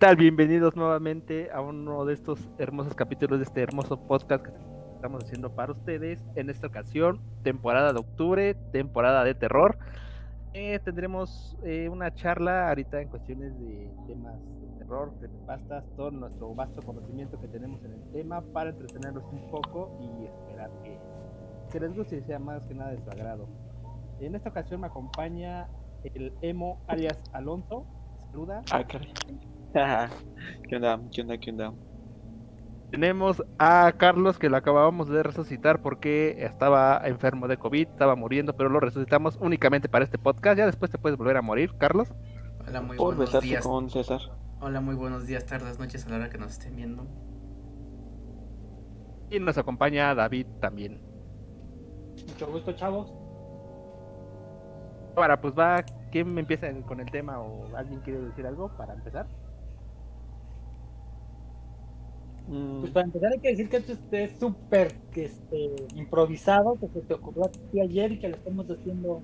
tal? Bienvenidos nuevamente a uno de estos hermosos capítulos de este hermoso podcast que estamos haciendo para ustedes. En esta ocasión, temporada de octubre, temporada de terror. Eh, tendremos eh, una charla ahorita en cuestiones de temas de terror, de pastas, todo nuestro vasto conocimiento que tenemos en el tema para entretenerlos un poco y esperar que, que les guste y sea más que nada de su agrado. En esta ocasión me acompaña el emo alias Alonso. Saluda. Ah. ¿Qué onda? ¿Qué onda? ¿Qué onda? Tenemos a Carlos que lo acabamos de resucitar porque estaba enfermo de COVID, estaba muriendo, pero lo resucitamos únicamente para este podcast. Ya después te puedes volver a morir, Carlos. Hola, muy Por buenos días. con César. Hola, muy buenos días, tardes, noches a la hora que nos estén viendo. Y nos acompaña David también. Mucho gusto, chavos. Ahora, pues va, ¿quién me empieza con el tema o alguien quiere decir algo para empezar? Mm, Pues para empezar hay que decir que esto este, es súper este, improvisado, que se te ocurrió a ti ayer y que lo estamos haciendo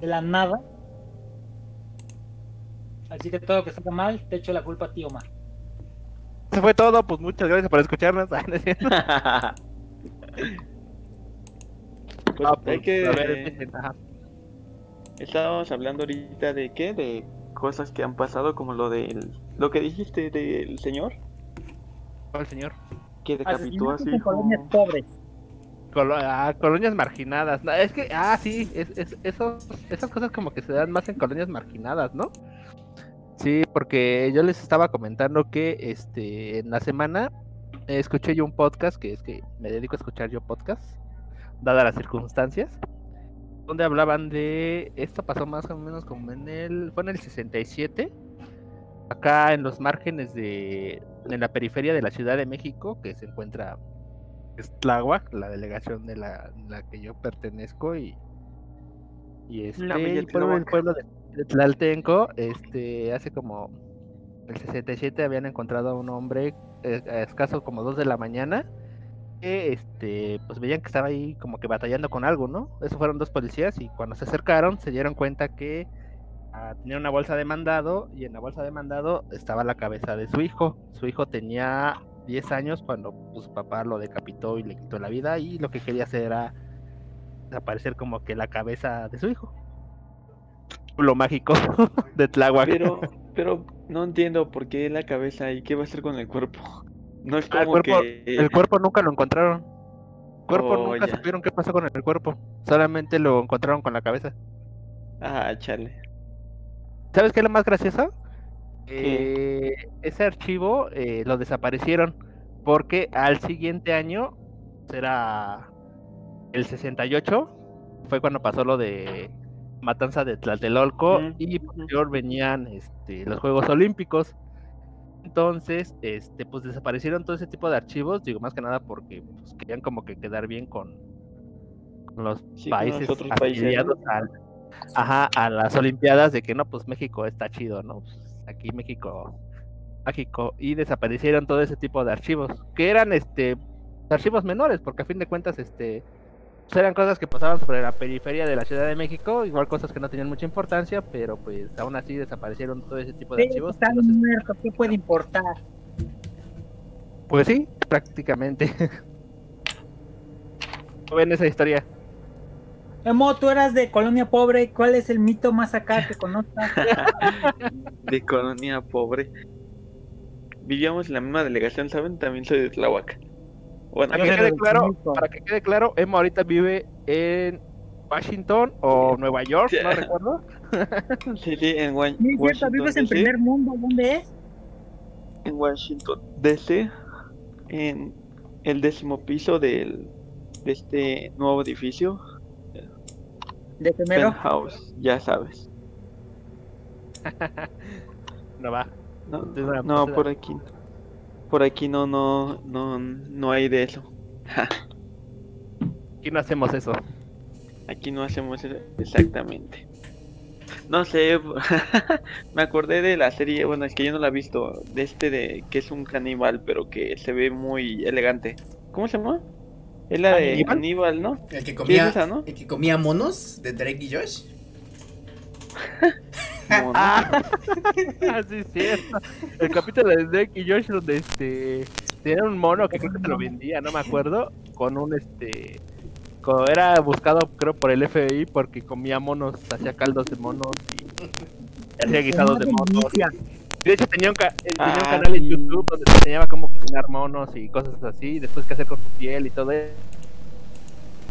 de la nada. Así que todo lo que salga mal, te echo la culpa a ti, Omar. Eso fue todo, pues muchas gracias por escucharnos. Ah, pues, Ah, hay que... a ver. Estábamos hablando ahorita de qué? De cosas que han pasado como lo del... Lo que dijiste del señor ¿Cuál señor? que decapitó a Asesinatos su en hijo. colonias pobres. Colo- ah, colonias marginadas. No, es que, ah, sí, es, es- esos, esas cosas como que se dan más en colonias marginadas, ¿no? Sí, porque yo les estaba comentando que este en la semana escuché yo un podcast, que es que me dedico a escuchar yo podcasts, dadas las circunstancias, donde hablaban de, esto pasó más o menos como en el, fue en el 67, acá en los márgenes de, en la periferia de la Ciudad de México, que se encuentra Tláhuac, la delegación de la, la que yo pertenezco y y este y pueblo, el pueblo de, de Tlaltenco, este hace como el 67 habían encontrado a un hombre eh, a escaso como 2 de la mañana que este pues veían que estaba ahí como que batallando con algo, ¿no? Esos fueron dos policías y cuando se acercaron se dieron cuenta que tenía una bolsa de mandado y en la bolsa de mandado estaba la cabeza de su hijo. Su hijo tenía 10 años cuando pues, su papá lo decapitó y le quitó la vida y lo que quería hacer era desaparecer como que la cabeza de su hijo. Lo mágico de Tláhuac. Pero, pero no entiendo por qué la cabeza y qué va a hacer con el cuerpo. No es Ah, el como cuerpo, que... el cuerpo nunca lo encontraron. El cuerpo Oh, nunca ya. supieron qué pasó con el cuerpo. Solamente lo encontraron con la cabeza. Ah, chale. ¿Sabes qué es lo más gracioso? Eh, ese archivo eh, lo desaparecieron porque al siguiente año, será el 68, fue cuando pasó lo de Matanza de Tlatelolco Ujú, y posterior venían este, los Juegos Olímpicos. Entonces, este, pues desaparecieron todo ese tipo de archivos, digo más que nada porque pues, querían como que quedar bien con, con los Sí, países afiliados al- ajá, a las Olimpiadas de que no, pues México está chido, ¿no? Pues, aquí México, México, y desaparecieron todo ese tipo de archivos, que eran este archivos menores, porque a fin de cuentas, este pues, eran cosas que pasaban sobre la periferia de la Ciudad de México, igual cosas que no tenían mucha importancia, pero pues aún así desaparecieron todo ese tipo de Sí, archivos. están entonces, muertos, ¿qué puede importar? pues sí, prácticamente. ¿Cómo ven esa historia? Emo, tú eras de colonia pobre, ¿cuál es el mito más acá que conozcas? de colonia pobre. Vivíamos en la misma delegación, ¿saben? También soy de Tláhuac. Bueno, Para que quede de claro, para que quede claro, Emma ahorita vive en Washington o Nueva York, no recuerdo. sí, sí, en Wa- Sí, es cierto, Washington vives en DC, primer mundo, ¿dónde es? en Washington DC, en el décimo piso del, de este nuevo edificio, De primero. Penthouse, ya sabes. No va. No, pues, por aquí, por aquí no, no, no, no hay de eso. Aquí no hacemos eso. Aquí no hacemos eso exactamente. No sé, me acordé de la serie, bueno, es que yo no la he visto, de este de que es un caníbal, pero que se ve muy elegante. ¿Cómo se llama? Es la de ¿Aníbal? Aníbal, ¿no? El que Sí, comía, es esa, ¿no? el que comía monos de Drake y Josh. mono. Ah, sí, cierto. El capítulo de Drake y Josh donde este tenía un mono que creo que te lo vendía, no me acuerdo, con un este era buscado creo por el FBI porque comía monos, hacía caldos de monos y hacía guisados de monos. De hecho tenía un, ca- eh, tenía un Ah, canal en. YouTube donde te enseñaba cómo cocinar monos y cosas así, y después qué hacer con su piel y todo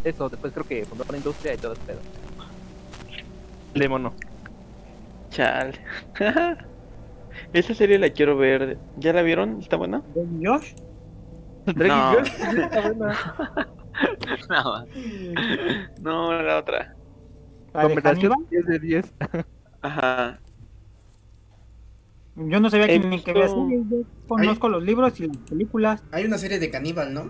eso. Después creo que fundó una industria y todo ese pedo. De mono. Chale. Esa serie la quiero ver. ¿Ya la vieron? ¿Está buena? ¿De Josh? No. Josh, sí, está buena. No. No, la otra. ¿La de Combinación Hannibal? 10 de 10. Ajá. Yo no sabía que, ni que había series, yo conozco los libros y las películas. Hay una serie de caníbal, ¿no?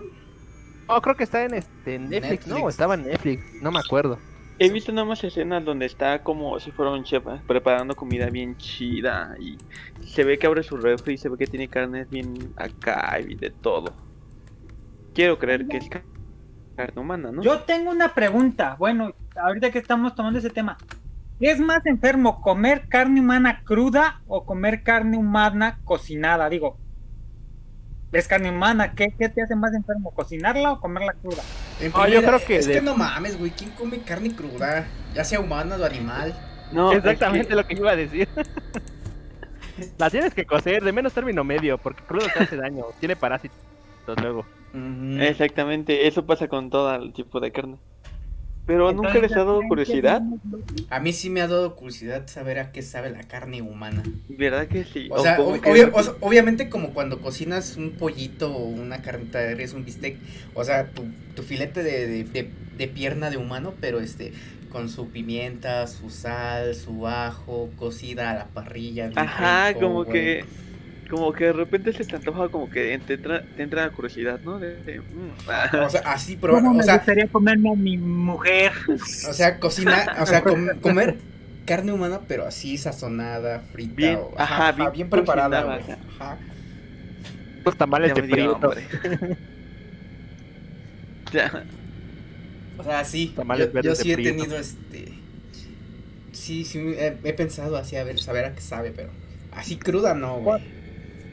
Oh, creo que está en este en Netflix, ¿no? O estaba en Netflix, no me acuerdo. He visto nada más escenas donde está como si fuera un chef ¿eh? preparando comida bien chida y se ve que abre su refri y se ve que tiene carnes bien acá y de todo. Quiero creer que es ca- carne humana, ¿no? Yo tengo una pregunta. Bueno, ahorita que estamos tomando ese tema. ¿Qué es más enfermo, comer carne humana cruda o comer carne humana cocinada? Digo, es carne humana, ¿qué, qué te hace más enfermo, cocinarla o comerla cruda? En Ah, yo creo que Es de- que no mames, güey. ¿Quién come carne cruda? Ya sea humana o animal. No, es Exactamente que- lo que iba a decir. La tienes que cocer de menos término medio, porque crudo te hace daño, tiene parásitos luego. Exactamente, eso pasa con todo el tipo de carne. Pero nunca Entonces, les ha dado ¿qué curiosidad? A mí sí me ha dado curiosidad saber a qué sabe la carne humana. ¿verdad que sí? O sea, ob- o obviamente como cuando cocinas un pollito o una carnita de res, un bistec, o sea, tu, tu filete de, de- de- de pierna de humano, pero este, con su pimienta, su sal, su ajo, cocida a la parrilla. Ajá, rico, como que como que de repente se te antoja como que te entra, te entra la curiosidad, ¿no? De, de, mm. O sea, así, pero, ¿Cómo o me sea, gustaría comerme a mi mujer? o sea, cocina, o sea, com- comer carne humana, pero así sazonada, frita, Bien, o- ajá, bien preparada, güey. ajá. Los tamales de prieto. Ya. O sea, sí, Tamales yo, sí he prieto. tenido este. Sí, sí, he, he pensado así, a ver, saber a qué sabe, pero así cruda no, güey.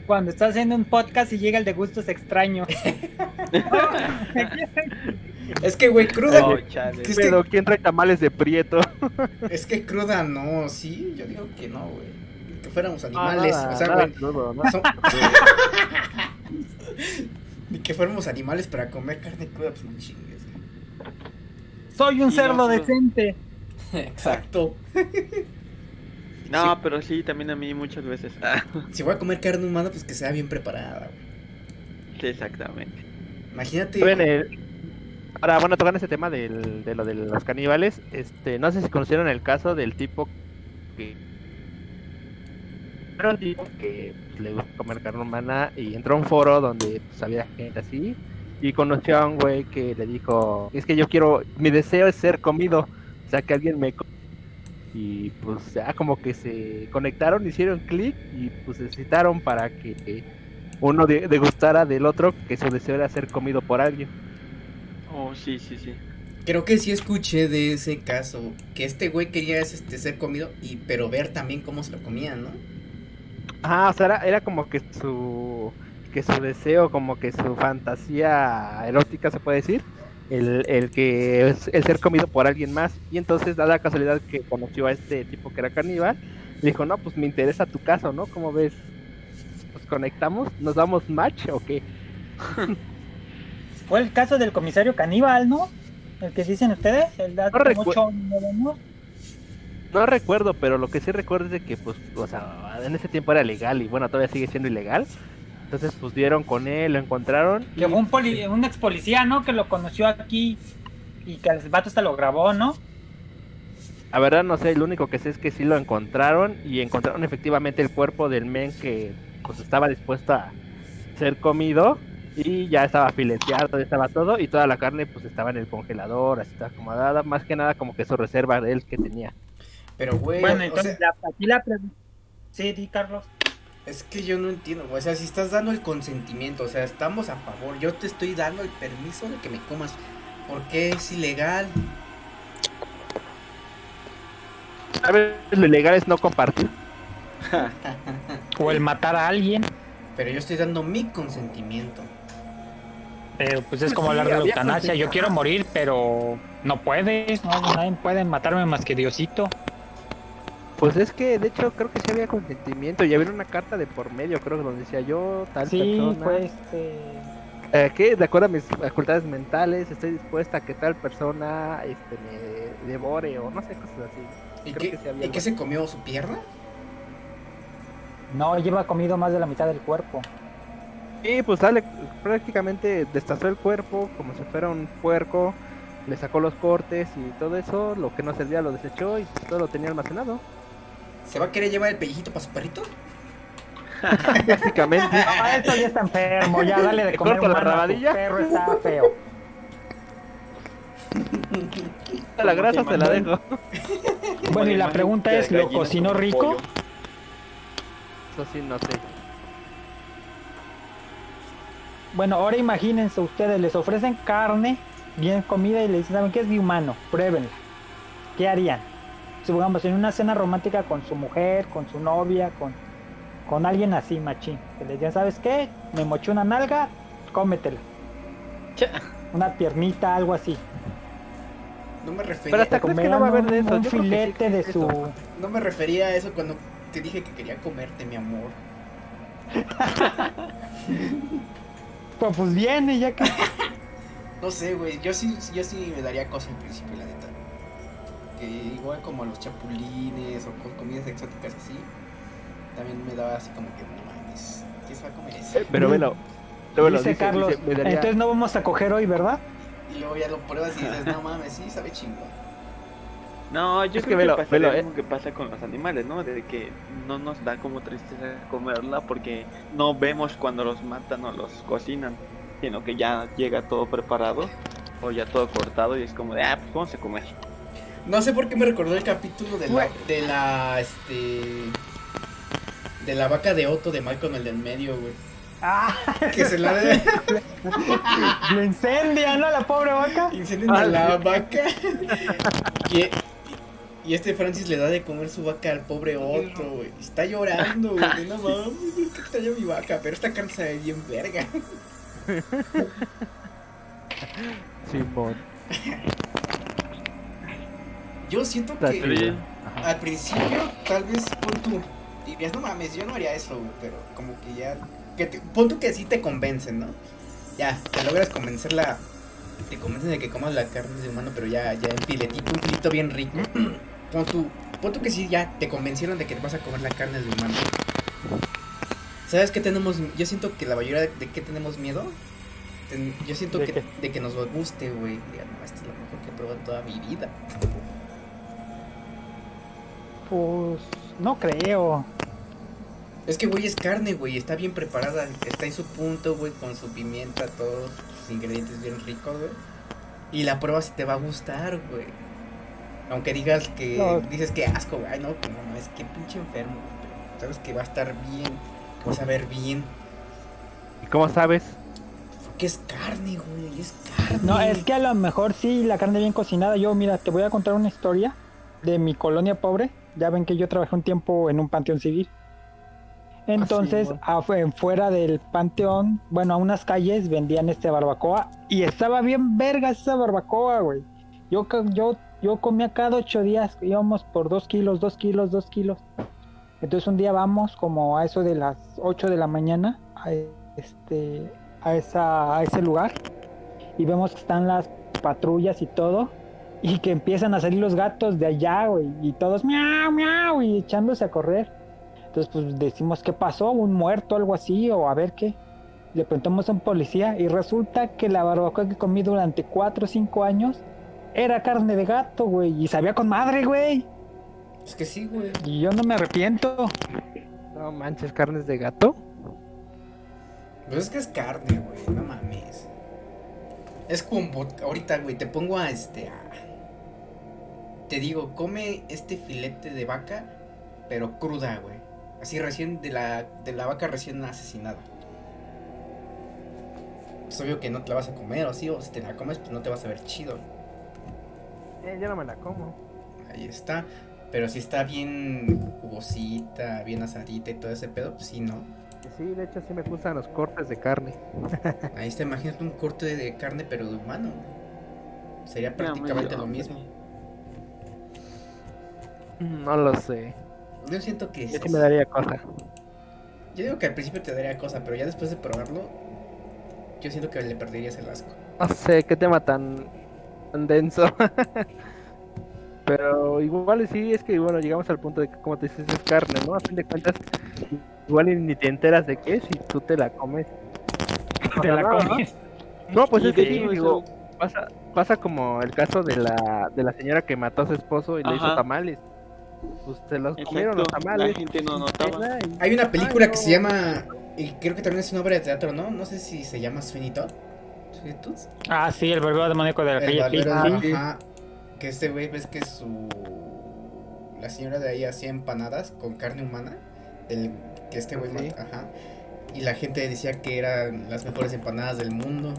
Cuando estás haciendo un podcast y llega el de gustos extraños. Es que, güey, cruda. Chale. Es Pero ¿quién trae tamales de prieto? Es que cruda no, sí, yo digo que no, güey. Que fuéramos Ah, animales, nada, o sea, nada güey. crudo, ¿no? son- Ni que fuéramos animales para comer carne cruda, pues no chingues. Soy un Y cerdo no, no. decente. Exacto. No, Sí. pero sí, también a mí muchas veces. Ah, Si voy a comer carne humana, pues que sea bien preparada, güey. sí, exactamente. Imagínate. Saben, el- Ahora, bueno, tocando ese tema del, de lo de los caníbales, este, no sé si conocieron el caso del tipo que era un tipo que pues, le gusta comer carne humana y entró a un foro donde pues, había gente así y conoció a un güey que le dijo, es que yo quiero, mi deseo es ser comido, o sea, que alguien me co-". y pues ya como que se conectaron, hicieron clic y pues se citaron para que uno de- degustara del otro que su deseo era ser comido por alguien. Oh, sí, sí, sí. Creo que sí escuché de ese caso. Que este güey quería este, ser comido, y pero ver también cómo se lo comían, ¿no? Ah, o sea, era, era como que su que su deseo, como que su fantasía erótica se puede decir, el, el que es el ser comido por alguien más. Y entonces da la casualidad que conoció a este tipo que era caníbal, le dijo, no, pues me interesa tu caso, ¿no? ¿Cómo ves? ¿Nos conectamos? ¿Nos damos match o qué? Fue el caso del comisario caníbal, ¿no? El que dicen ustedes, el hace No mucho. No recuerdo, pero lo que sí recuerdo es de que, pues, o sea, en ese tiempo era legal y bueno, todavía sigue siendo ilegal. Entonces, pues dieron con él, lo encontraron. y- Que fue un, poli- un ex policía, ¿no? Que lo conoció aquí y que el vato hasta lo grabó, ¿no? La verdad no sé, lo único que sé es que sí lo encontraron y encontraron efectivamente el cuerpo del men que pues estaba dispuesto a ser comido y ya estaba fileteado, estaba todo y toda la carne pues estaba en el congelador, así está acomodada, más que nada como que su reserva de él que tenía. Pero, güey, bueno, o entonces sea, la- aquí la pregunta. Sí, di, Carlos. Es que yo no entiendo, güey. O sea, si estás dando el consentimiento, o sea, estamos a favor. Yo te estoy dando el permiso de que me comas. ¿Por qué es ilegal? ¿Sabes? Lo ilegal es no compartir. O el matar a alguien. Pero yo estoy dando mi consentimiento. Pero pues es como sí, hablar de la eutanasia. Yo quiero morir, pero no puedes. No, nadie puede matarme más que Diosito. Pues es que de hecho creo que sí había consentimiento y había una carta de por medio, creo que donde decía yo, tal Sí, persona. pues. eh, eh, que de acuerdo a mis facultades mentales estoy dispuesta a que tal persona este me devore o no sé, cosas así. ¿Y, Creo qué, que sí había ¿y qué se comió su pierna? No, lleva comido más de la mitad del cuerpo. Y pues sale prácticamente destazó el cuerpo como si fuera un puerco, le sacó los cortes y todo eso, lo que no servía lo desechó y todo lo tenía almacenado. ¿Se va a querer llevar el pellejito para su perrito? Prácticamente. No, esto ya está enfermo. Ya dale de ¿Te comer la humano a tu rabadilla? perro está feo. la grasa te se la dejo. Bueno, y la pregunta es, ¿lo cocinó rico? Eso sí, no sé. Bueno, ahora imagínense ustedes, les ofrecen carne, bien comida y les dicen, ¿saben qué es de humano? Pruébenla. ¿Qué harían? Supongamos en una cena romántica con su mujer, con su novia, con, con alguien así, machín. Que les digan, ¿sabes qué? Me moché una nalga, cómetela. Una piernita, algo así. No me Pero refería, hasta- Te crees que no va a haber de eso? Un sí filete de su... eso. no me refería a eso cuando te dije que quería comerte, mi amor. Pues, pues viene, ya que... No sé, güey. Yo sí, yo sí me daría cosa al principio, la neta. Que igual como los chapulines o con comidas exóticas así. También me daba así como que no mames. ¿Qué se va a comer eso? Eh, Pero velo. luego lo dice dice, Carlos, dice, me daría- entonces no vamos a coger hoy, ¿verdad? Y luego ya lo pruebas y dices, no mames, sí, sabe chingón. No, yo Es que creo que, velo, pasa velo, lo eh. mismo que pasa con los animales, ¿no? De que no nos da como tristeza comerla porque no vemos cuando los matan o los cocinan, sino que ya llega todo preparado o ya todo cortado y es como de, ah, pues vamos a comer. No sé por qué me recordó el capítulo de la, de la, este... De la vaca de Otto de Malcolm, el del medio, güey. Ah, Que se la lo incendia, ¿no? La pobre vaca. incendian a la vaca. Y, y este Francis le da de comer su vaca al pobre Otto, güey. Está llorando, güey. de, No mames, es que extraño mi vaca, pero esta carne sabe bien verga. Simón. Yo siento que al principio, tal vez pon tú. Dirías, no mames, yo no haría eso, güey. Pero como que ya. Que te, pon tú que sí te convencen, ¿no? Ya, te logras convencerla. Te convencen de que comas la carne de humano, pero ya, ya en filetito, un filito bien rico. pon tú, pon tú que sí, ya te convencieron de que vas a comer la carne de humano. ¿Sabes qué tenemos? Yo siento que la mayoría de, de qué tenemos miedo. Ten- yo siento ¿De que qué? de que nos guste, güey. Diga, no, esto es lo mejor que he probado en toda mi vida. Pues no creo. Es que, güey, es carne, güey. Está bien preparada. Está en su punto, güey, con su pimienta, todos sus ingredientes bien ricos, güey. Y la prueba si te va a gustar, güey. Aunque digas que. No. Dices que asco, güey. Ay, no, pues no, no, es que pinche enfermo, güey. Pero sabes que va a estar bien. Que vas a ver bien. ¿Y cómo sabes? Porque es carne, güey. Es carne. No, es que a lo mejor sí, la carne bien cocinada. Yo, mira, te voy a contar una historia de mi colonia pobre. Ya ven que yo trabajé un tiempo en un panteón civil. Entonces, bueno. afu- en fuera del panteón, bueno, a unas calles vendían este barbacoa y estaba bien verga esa barbacoa, güey. Yo, yo, yo comía cada ocho días, íbamos por dos kilos, dos kilos, dos kilos. Entonces un día vamos como a eso de las 8 de la mañana a, este, a, esa, a ese lugar y vemos que están las patrullas y todo y que empiezan a salir los gatos de allá, güey, y todos miau, miau y echándose a correr. Entonces pues decimos, ¿qué pasó? ¿Un muerto, algo así? O a ver qué. Le preguntamos a un policía y resulta que la barbacoa que comí durante 4 o 5 años era carne de gato, güey, y sabía con madre, güey. Es que sí, güey. Y yo no me arrepiento. No manches, carnes de gato. Pues es que es carne, güey. No mames. Es como. Ahorita, güey, te pongo a este. a- Te digo, come este filete de vaca, pero cruda, güey. Así recién de la, de la vaca recién asesinada. Es obvio que no te la vas a comer, o sí, o si te la comes, pues no te vas a ver chido. Eh, yo no me la como. Ahí está. Pero si está bien jugosita, bien asadita y todo ese pedo, pues sí, no. Sí, de hecho sí me gustan los cortes de carne. Ahí está, imagínate un corte de carne, pero de humano. Sería prácticamente lo mismo. No lo sé. Yo siento que Yo sí. me daría cosa. Yo digo que al principio te daría cosa, pero ya después de probarlo, yo siento que le perderías el asco. No sé, qué tema tan, tan denso. Pero igual sí, es que bueno, llegamos al punto de que como te dices es carne, ¿no? A fin de cuentas, igual y ni te enteras de qué si tú te la comes. Te la comes. No, pues es que sí, digo, pasa, pasa como el caso de la, de la señora que mató a su esposo y le hizo tamales. Pues se los comieron los la tamales. gente no notaba. y- Hay una película Ay, que se llama, y creo que también es una obra de teatro, ¿no? No sé si se llama Sweeney Todd. Ah, sí, el barbero demoníaco de la El calle barbero Pink. de- sí. ajá, que este güey ves que su la señora de ahí hacía empanadas con carne humana del que este güey Sí. mata- ajá y la gente decía que eran las mejores empanadas del mundo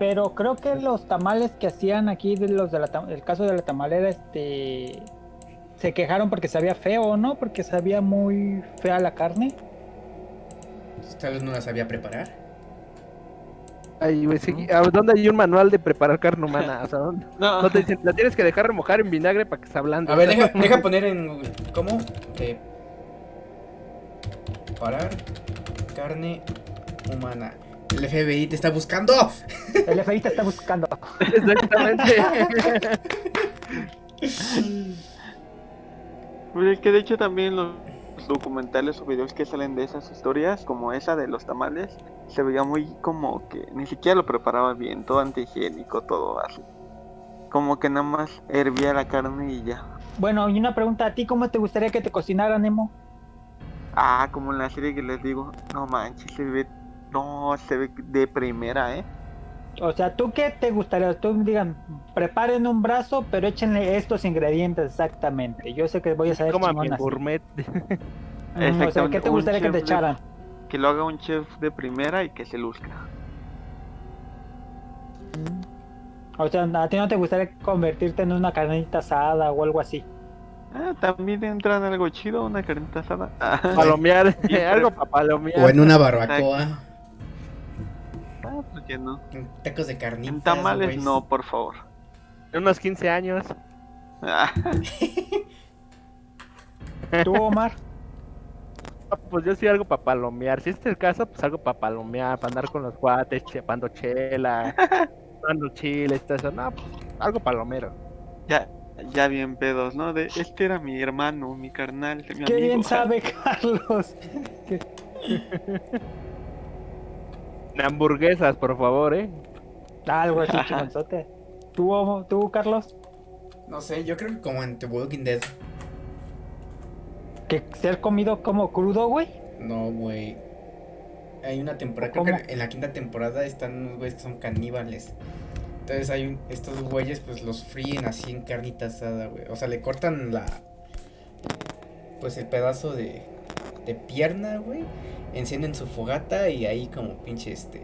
Pero creo que los tamales que hacían aquí, de los de la, tam- el caso de la tamalera, este, se quejaron porque sabía feo, ¿no? Porque sabía muy fea la carne. Tal vez no la sabía preparar Ay, güey, sí, ¿a ¿dónde hay un manual de preparar carne humana? O sea, ¿dónde? No, No te dicen, la tienes que dejar remojar en vinagre para que se ablande. a ver deja, deja poner en cómo Eh, preparar carne humana el FBI te está buscando El FBI te está buscando. Exactamente. Pues es que de hecho también los documentales o videos que salen de esas historias, como esa de los tamales, se veía muy como que ni siquiera lo preparaba bien, todo antihigiénico, todo así. Como que nada más hervía la carne y ya. Bueno, y una pregunta a ti, ¿cómo te gustaría que te cocinaran, Nemo? Ah, como en la serie que les digo, no manches, se ve, no, se ve de primera, ¿eh? O sea, ¿tú qué te gustaría? Tú digan, preparen un brazo, pero échenle estos ingredientes exactamente. Yo sé que voy a saber Como mi gourmet. Mm, O sea, Exactamente, ¿qué te gustaría que te de- echaran? Que lo haga un chef de primera y que se luzca. O sea, ¿a ti no te gustaría convertirte en una carnita asada o algo así? Ah, también entra en algo chido, una carnita asada. Ah, Palomear, algo para palomear. o en una barbacoa ¿por qué no? en tacos de carnitas En tamales güey. no, por favor. En unos 15 años. Ah, ¿Tú, Omar? Pues yo sí algo para palomear. Si este es el caso, pues algo para palomear, para andar con los guates, chepando chela, dando chiles, todo eso. No, pues algo palomero. ya, ya bien pedos, ¿no? De, este era mi hermano, mi carnal, mi Qué amigo. bien sabe, Carlos. Hamburguesas, por favor, eh. Algo así, chingonzote. ¿Tú, Omo- ¿Tú, Carlos? no sé yo creo que como en The Walking Dead ¿Que ser comido como crudo, güey? No, güey. Hay una temporada, creo que en la quinta temporada están unos güeyes que son caníbales. Entonces hay un- estos güeyes pues los fríen así en carnita asada, güey. O sea, le cortan la pues el pedazo de de pierna, güey. Encienden su fogata y ahí como pinche este.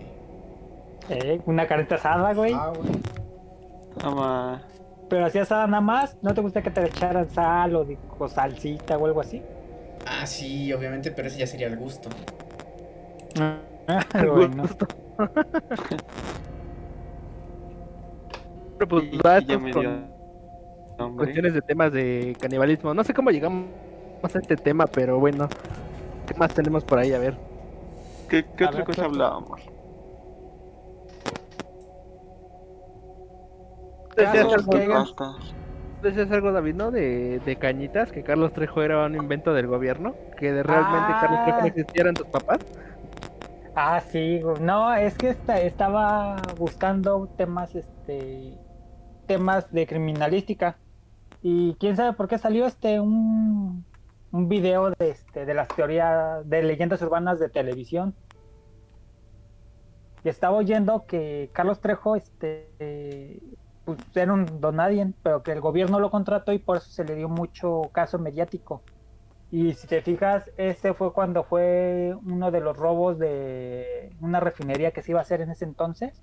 Eh, una carnita asada, güey. Ah, güey. Ama- Pero así asada nada más. ¿No te gusta que te le echaran sal o, de- o salsita o algo así? Ah, sí, obviamente, pero ese ya sería el gusto. Ah, bueno. gusto. Pero pues y- va y ya esto me con dio hambre. cuestiones de temas de canibalismo. No sé cómo llegamos a este tema, pero bueno. ¿Qué más tenemos por ahí? A ver. ¿Qué, qué A otra ver, cosa hablábamos? Decías Casos algo. Decías algo, David, ¿no? De, de cañitas, que Carlos Trejo era un invento del gobierno. Que de realmente Carlos Trejo no Ah. existieran tus papás. Ah, sí, no, es que esta- estaba buscando temas, este, temas de criminalística y quién sabe por qué salió este un, un video de este de las teorías de leyendas urbanas de televisión y estaba oyendo que Carlos Trejo, este, pues era un donadien, pero que el gobierno lo contrató y por eso se le dio mucho caso mediático. Y si te fijas, ese fue cuando fue uno de los robos de una refinería que se iba a hacer en ese entonces.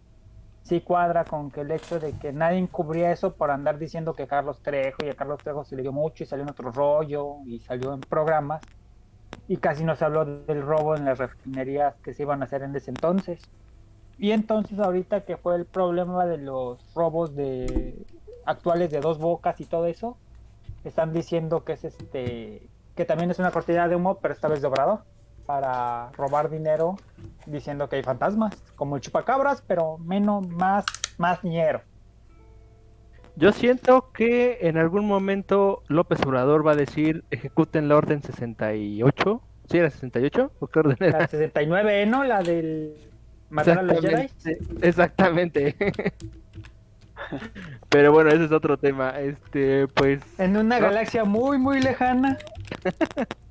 Sí cuadra con que el hecho de que nadie encubría eso por andar diciendo que Carlos Trejo y a Carlos Trejo se le dio mucho y salió en otro rollo y salió en programas y casi no se habló del robo en las refinerías que se iban a hacer en ese entonces. Y entonces ahorita que fue el problema de los robos de actuales de dos bocas y todo eso, están diciendo que es este que también es una cortina de humo, pero esta vez de Obrador, para robar dinero diciendo que hay fantasmas, como el chupacabras, pero menos, más, más ñero. Yo siento que en algún momento López Obrador va a decir ejecuten la orden 68. ¿Sí era 68? ¿O qué orden era? La 69, ¿no? La del matar a los Jedi. Exactamente. Exactamente. Pero bueno, ese es otro tema. Este, pues. En una ¿no? galaxia muy, muy lejana.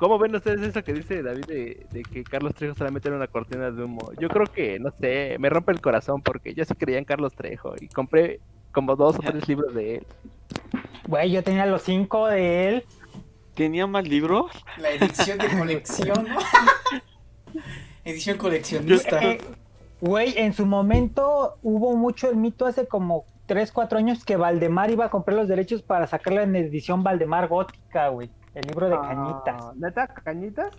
¿Cómo ven ustedes eso que dice David de, de que Carlos Trejo solamente era una cortina de humo? Yo creo que, no sé, me rompe el corazón porque yo sí creía en Carlos Trejo y compré como dos o tres libros de él. Güey, yo tenía los cinco de él. ¿Tenía más libros? La edición de colección, ¿no? edición coleccionista. Eh, Güey, en su momento hubo mucho el mito hace como 3, 4 años que Valdemar iba a comprar los derechos para sacarla en edición Valdemar gótica, güey. El libro de cañitas. Ah, ¿Neta? ¿Cañitas?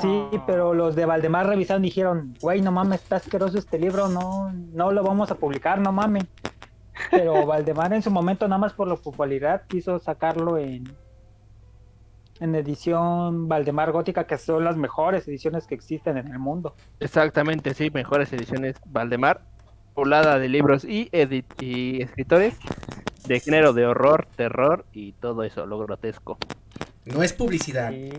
Sí, Ah. pero los de Valdemar revisaron y dijeron, güey, no mames, está asqueroso este libro, no, no lo vamos a publicar, no mames. Pero Valdemar en su momento, nada más por la popularidad, quiso sacarlo en, en edición Valdemar Gótica, que son las mejores ediciones que existen en el mundo. Exactamente, sí, mejores ediciones Valdemar, poblada de libros y, edit y escritores de género de horror, terror y todo eso, lo grotesco. No es publicidad. Sí.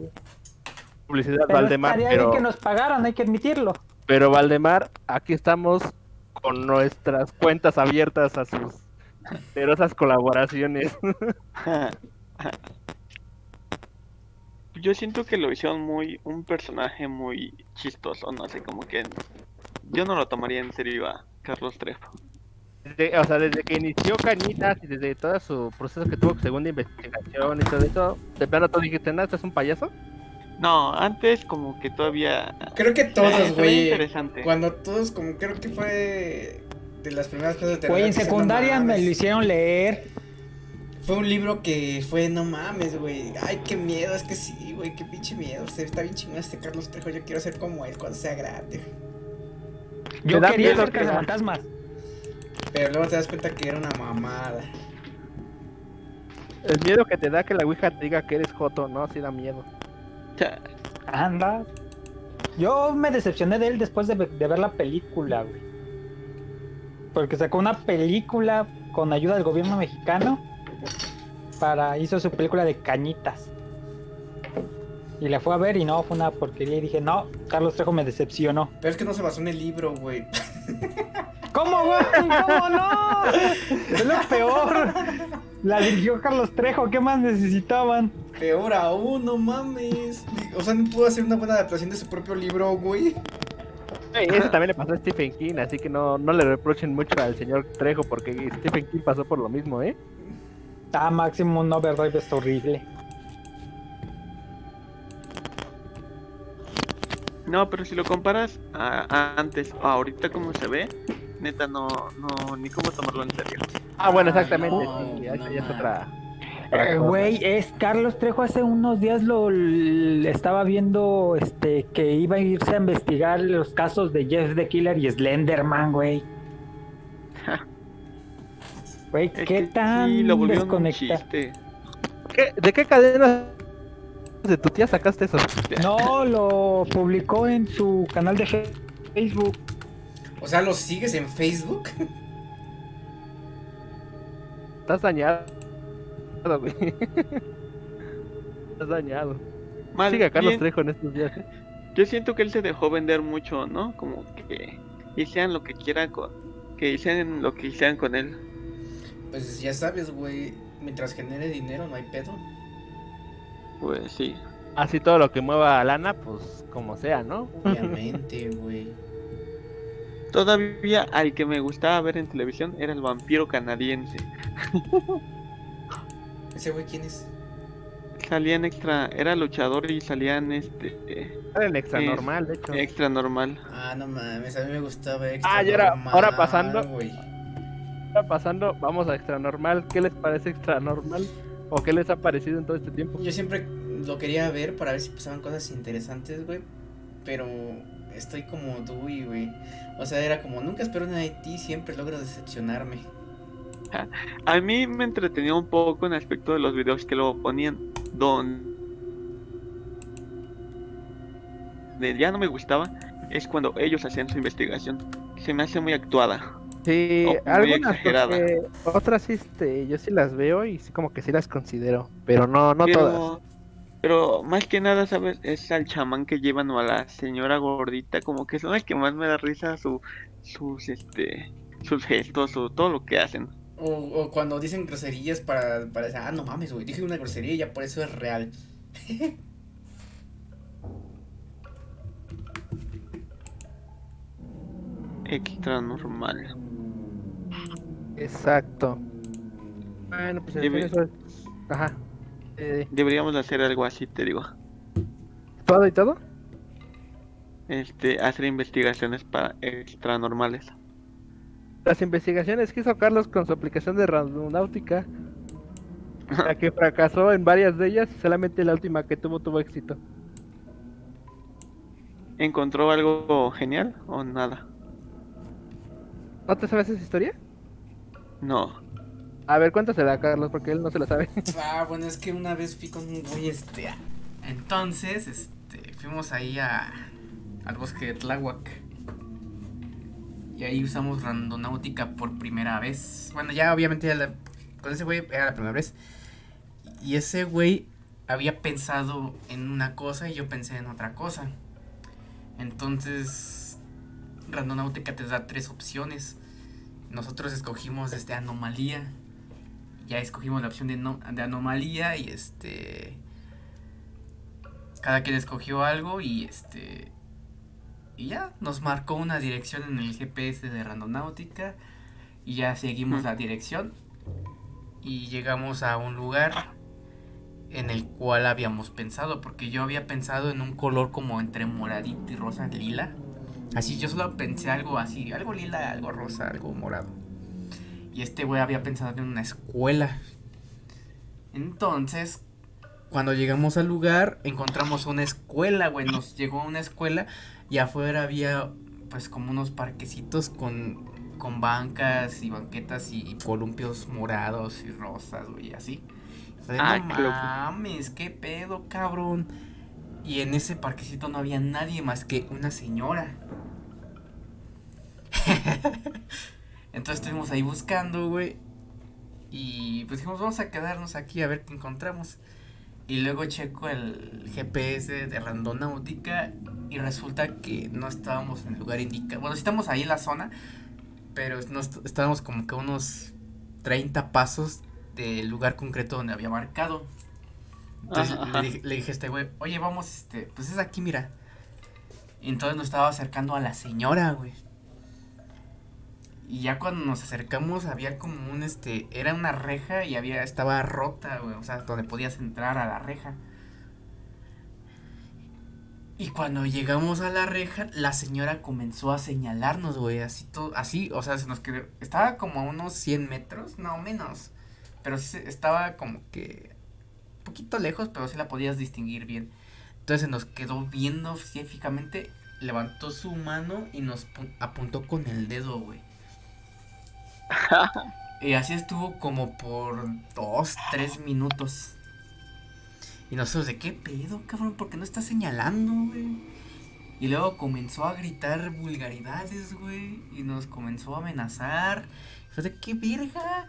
Publicidad Pero Valdemar, estaría bien pero, que nos pagaran, hay que admitirlo. pero Valdemar, aquí estamos con nuestras cuentas abiertas a sus poderosas colaboraciones. Yo siento que lo hicieron muy, un personaje muy chistoso, no sé, como que yo no lo tomaría en serio a Carlos Trejo. Desde- o sea, desde que inició Cañitas y desde todo su proceso que tuvo segunda investigación y todo eso, de plano tú dijiste, no, este es un payaso. No, antes como que todavía... Creo que todos, güey. Cuando todos, como creo que fue de las primeras cosas de terror Güey, en no secundaria me lo hicieron leer. Fue un libro que fue, no mames, güey. Ay, qué miedo, es que sí, güey, qué pinche miedo. Se está bien chingón este Carlos Trejo. Yo quiero ser como él cuando sea grande. Yo quería ser que- cazafantasmas. Pero luego te das cuenta que era una mamada. El miedo que te da que la Ouija te diga que eres Joto, ¿no? Sí da miedo. Anda. Yo me decepcioné de él después de, de ver la película, güey. Porque sacó una película con ayuda del gobierno mexicano para hizo su película de cañitas. Y la fue a ver y no, fue una porquería. Y dije, no, Carlos Trejo me decepcionó. Pero es que no se basó en el libro, güey. ¿Cómo, güey? ¿Cómo no? Es lo peor. La dirigió Carlos Trejo, ¿qué más necesitaban? Peor aún, no mames. O sea, no pudo hacer una buena adaptación de su propio libro, güey. Ey, Eso también le pasó a Stephen King, así que no, no le reprochen mucho al señor Trejo porque Stephen King pasó por lo mismo, ¿eh? Ah, Máximo, un overdrive es horrible. No, pero si lo comparas a, a antes a ahorita como se ve, neta no, no, ni cómo tomarlo en serio. Ah, bueno, exactamente, no, sí, no ya es otra. Eh. Güey, es Carlos Trejo hace unos días lo estaba viendo este que iba a irse a investigar los casos de Jeff the Killer y Slenderman, güey. Güey, ¿qué que tan sí, lo volvieron un desconecta? chiste. ¿Qué- ¿De qué cadena de tu tía sacaste eso? No, lo publicó en su canal de Facebook. O sea, ¿lo sigues en Facebook? Estás dañado, güey. Estás dañado. Más Sigue a Carlos bien, Trejo en estos días. yo siento que él se dejó vender mucho, ¿no? Como que hicieran lo que quieran con, que hicieran lo que hicieran con él. Pues ya sabes, güey. Mientras genere dinero, no hay pedo. Pues sí. Así todo lo que mueva a lana, pues como sea, ¿no? Obviamente, güey. Todavía al que me gustaba ver en televisión era el vampiro canadiense. ¿Ese güey quién es? salían extra, era luchador y salían este eh, Era el extra Sí. normal, de hecho. extra normal. Ah, no mames, a mí me gustaba extra Ah, y ahora- normal, ahora pasando. está pasando? Vamos a extra normal. ¿Qué les parece extra normal? ¿O qué les ha parecido en todo este tiempo? Yo siempre lo quería ver para ver si pasaban cosas interesantes, güey. Pero estoy como Dewey, güey. O sea, era como, nunca espero nada de ti, siempre logras decepcionarme. A mí me entretenía un poco en aspecto de los videos que luego ponían, donde ya no me gustaba, es cuando ellos hacían su investigación. Se me hace muy actuada. Sí, Oh, algunas porque otras este, yo sí las veo y sí como que sí las considero, pero no, no todas. pero, más que nada, ¿sabes? Es al chamán que llevan o a la señora gordita, como que son las que más me da risa su, sus, este, sus gestos o todo lo que hacen. O, o cuando dicen groserías para, para decir, ah, no mames, güey, dije una grosería y ya por eso es real. Extra normal. Exacto. Bueno, pues fin, eso es... Ajá. Eh, Deberíamos hacer algo así, te digo. ¿Todo y todo? Este, hacer investigaciones para extra normales. Las investigaciones que hizo Carlos con su aplicación de randonáutica, la que fracasó en varias de ellas, y solamente la última que tuvo tuvo éxito. ¿Encontró algo genial o nada? ¿No te sabes esa historia? No. A ver, cuéntasela a Carlos, porque él no se la sabe. ah, bueno, es que una vez fui con un güey este. Entonces, este, fuimos ahí a, al bosque de Tláhuac. Y ahí usamos randonáutica por primera vez. Bueno, ya obviamente ya la- con ese güey era la primera vez. Y ese güey había pensado en una cosa y yo pensé en otra cosa. Entonces, randonáutica te da tres opciones. Nosotros escogimos este anomalía. Ya escogimos la opción de, no- de anomalía y este cada quien escogió algo y este y ya nos marcó una dirección en el GPS de Randonáutica y ya seguimos Mm. la dirección y llegamos a un lugar en el cual habíamos pensado porque yo había pensado en un color como entre moradito y rosa lila así yo solo pensé algo así algo lila algo rosa algo morado y este güey había pensado en una escuela entonces cuando llegamos al lugar, encontramos una escuela, güey. Nos llegó a una escuela y afuera había, pues, como unos parquecitos con, con bancas y banquetas y columpios morados y rosas, güey, así. Ah, no qué loco". mames, qué pedo, cabrón. Y en ese parquecito no había nadie más que una señora. Entonces estuvimos ahí buscando, güey. Y pues dijimos, vamos a quedarnos aquí a ver qué encontramos. Y luego checo el GPS de Randonáutica y resulta que no estábamos en el lugar indicado. Bueno, sí estamos ahí en la zona, pero estábamos como que unos 30 pasos del lugar concreto donde había marcado. Entonces le, dije, le dije a este güey, oye, vamos, este, pues es aquí, mira. Y entonces nos estaba acercando a la señora, güey. Y ya cuando nos acercamos había como un este, era una reja y había estaba rota, güey, o sea, donde podías entrar a la reja. Y cuando llegamos a la reja, la señora comenzó a señalarnos, güey, así todo, así, o sea, se nos quedó, estaba como a unos 100 metros, no menos, pero sí estaba como que poquito lejos, pero sí la podías distinguir bien. Entonces se nos quedó viendo así fijamente, levantó su mano y nos pu- apuntó con el dedo, güey. Y así estuvo como por dos, tres minutos. Y nosotros, ¿de qué pedo, cabrón? ¿Por qué no está señalando, güey? Y luego comenzó a gritar vulgaridades, güey. Y nos comenzó a amenazar. Fue de qué verga.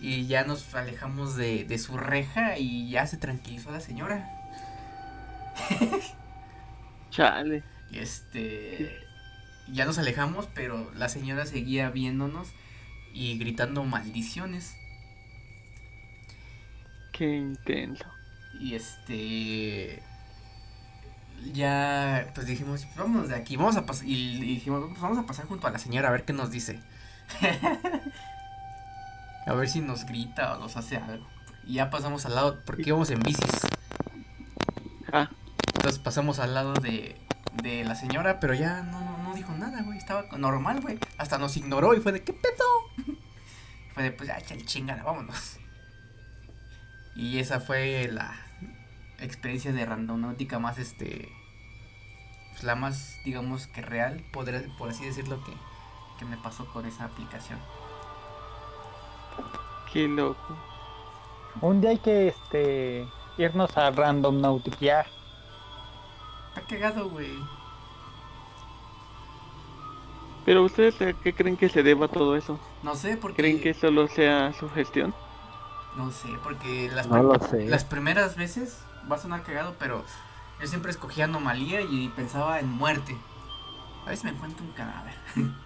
Y ya nos alejamos de, de su reja y ya se tranquilizó la señora. Chale. Y este. Ya nos alejamos, pero la señora seguía viéndonos y gritando maldiciones. Qué intenso. Y este. Ya, pues dijimos, "Pues vámonos de aquí, vamos a pasar. Y, y dijimos, vamos a pasar junto a la señora a ver qué nos dice. a ver si nos grita o nos hace algo. Y ya pasamos al lado, porque íbamos en bicis. Ah, Entonces pasamos al lado de, de la señora, pero ya no, no, no dijo nada, güey. Estaba normal, güey. Hasta nos ignoró y fue de, ¿qué pedo? Fue de, pues, ya, chale, chingada, vámonos. Y esa fue la experiencia de randonáutica más, este... Pues la más, digamos, que real, podré- por así decirlo, que, que me pasó con esa aplicación. Qué loco. Un día hay que este irnos a random nautiquear. Está cagado, güey. Pero ustedes a qué creen que se deba todo eso? No sé, porque... ¿Creen que solo sea su gestión? No sé, porque las, No lo sé. las primeras veces va a sonar cagado, pero yo siempre escogía anomalía y pensaba en muerte. A veces me encuentro un cadáver.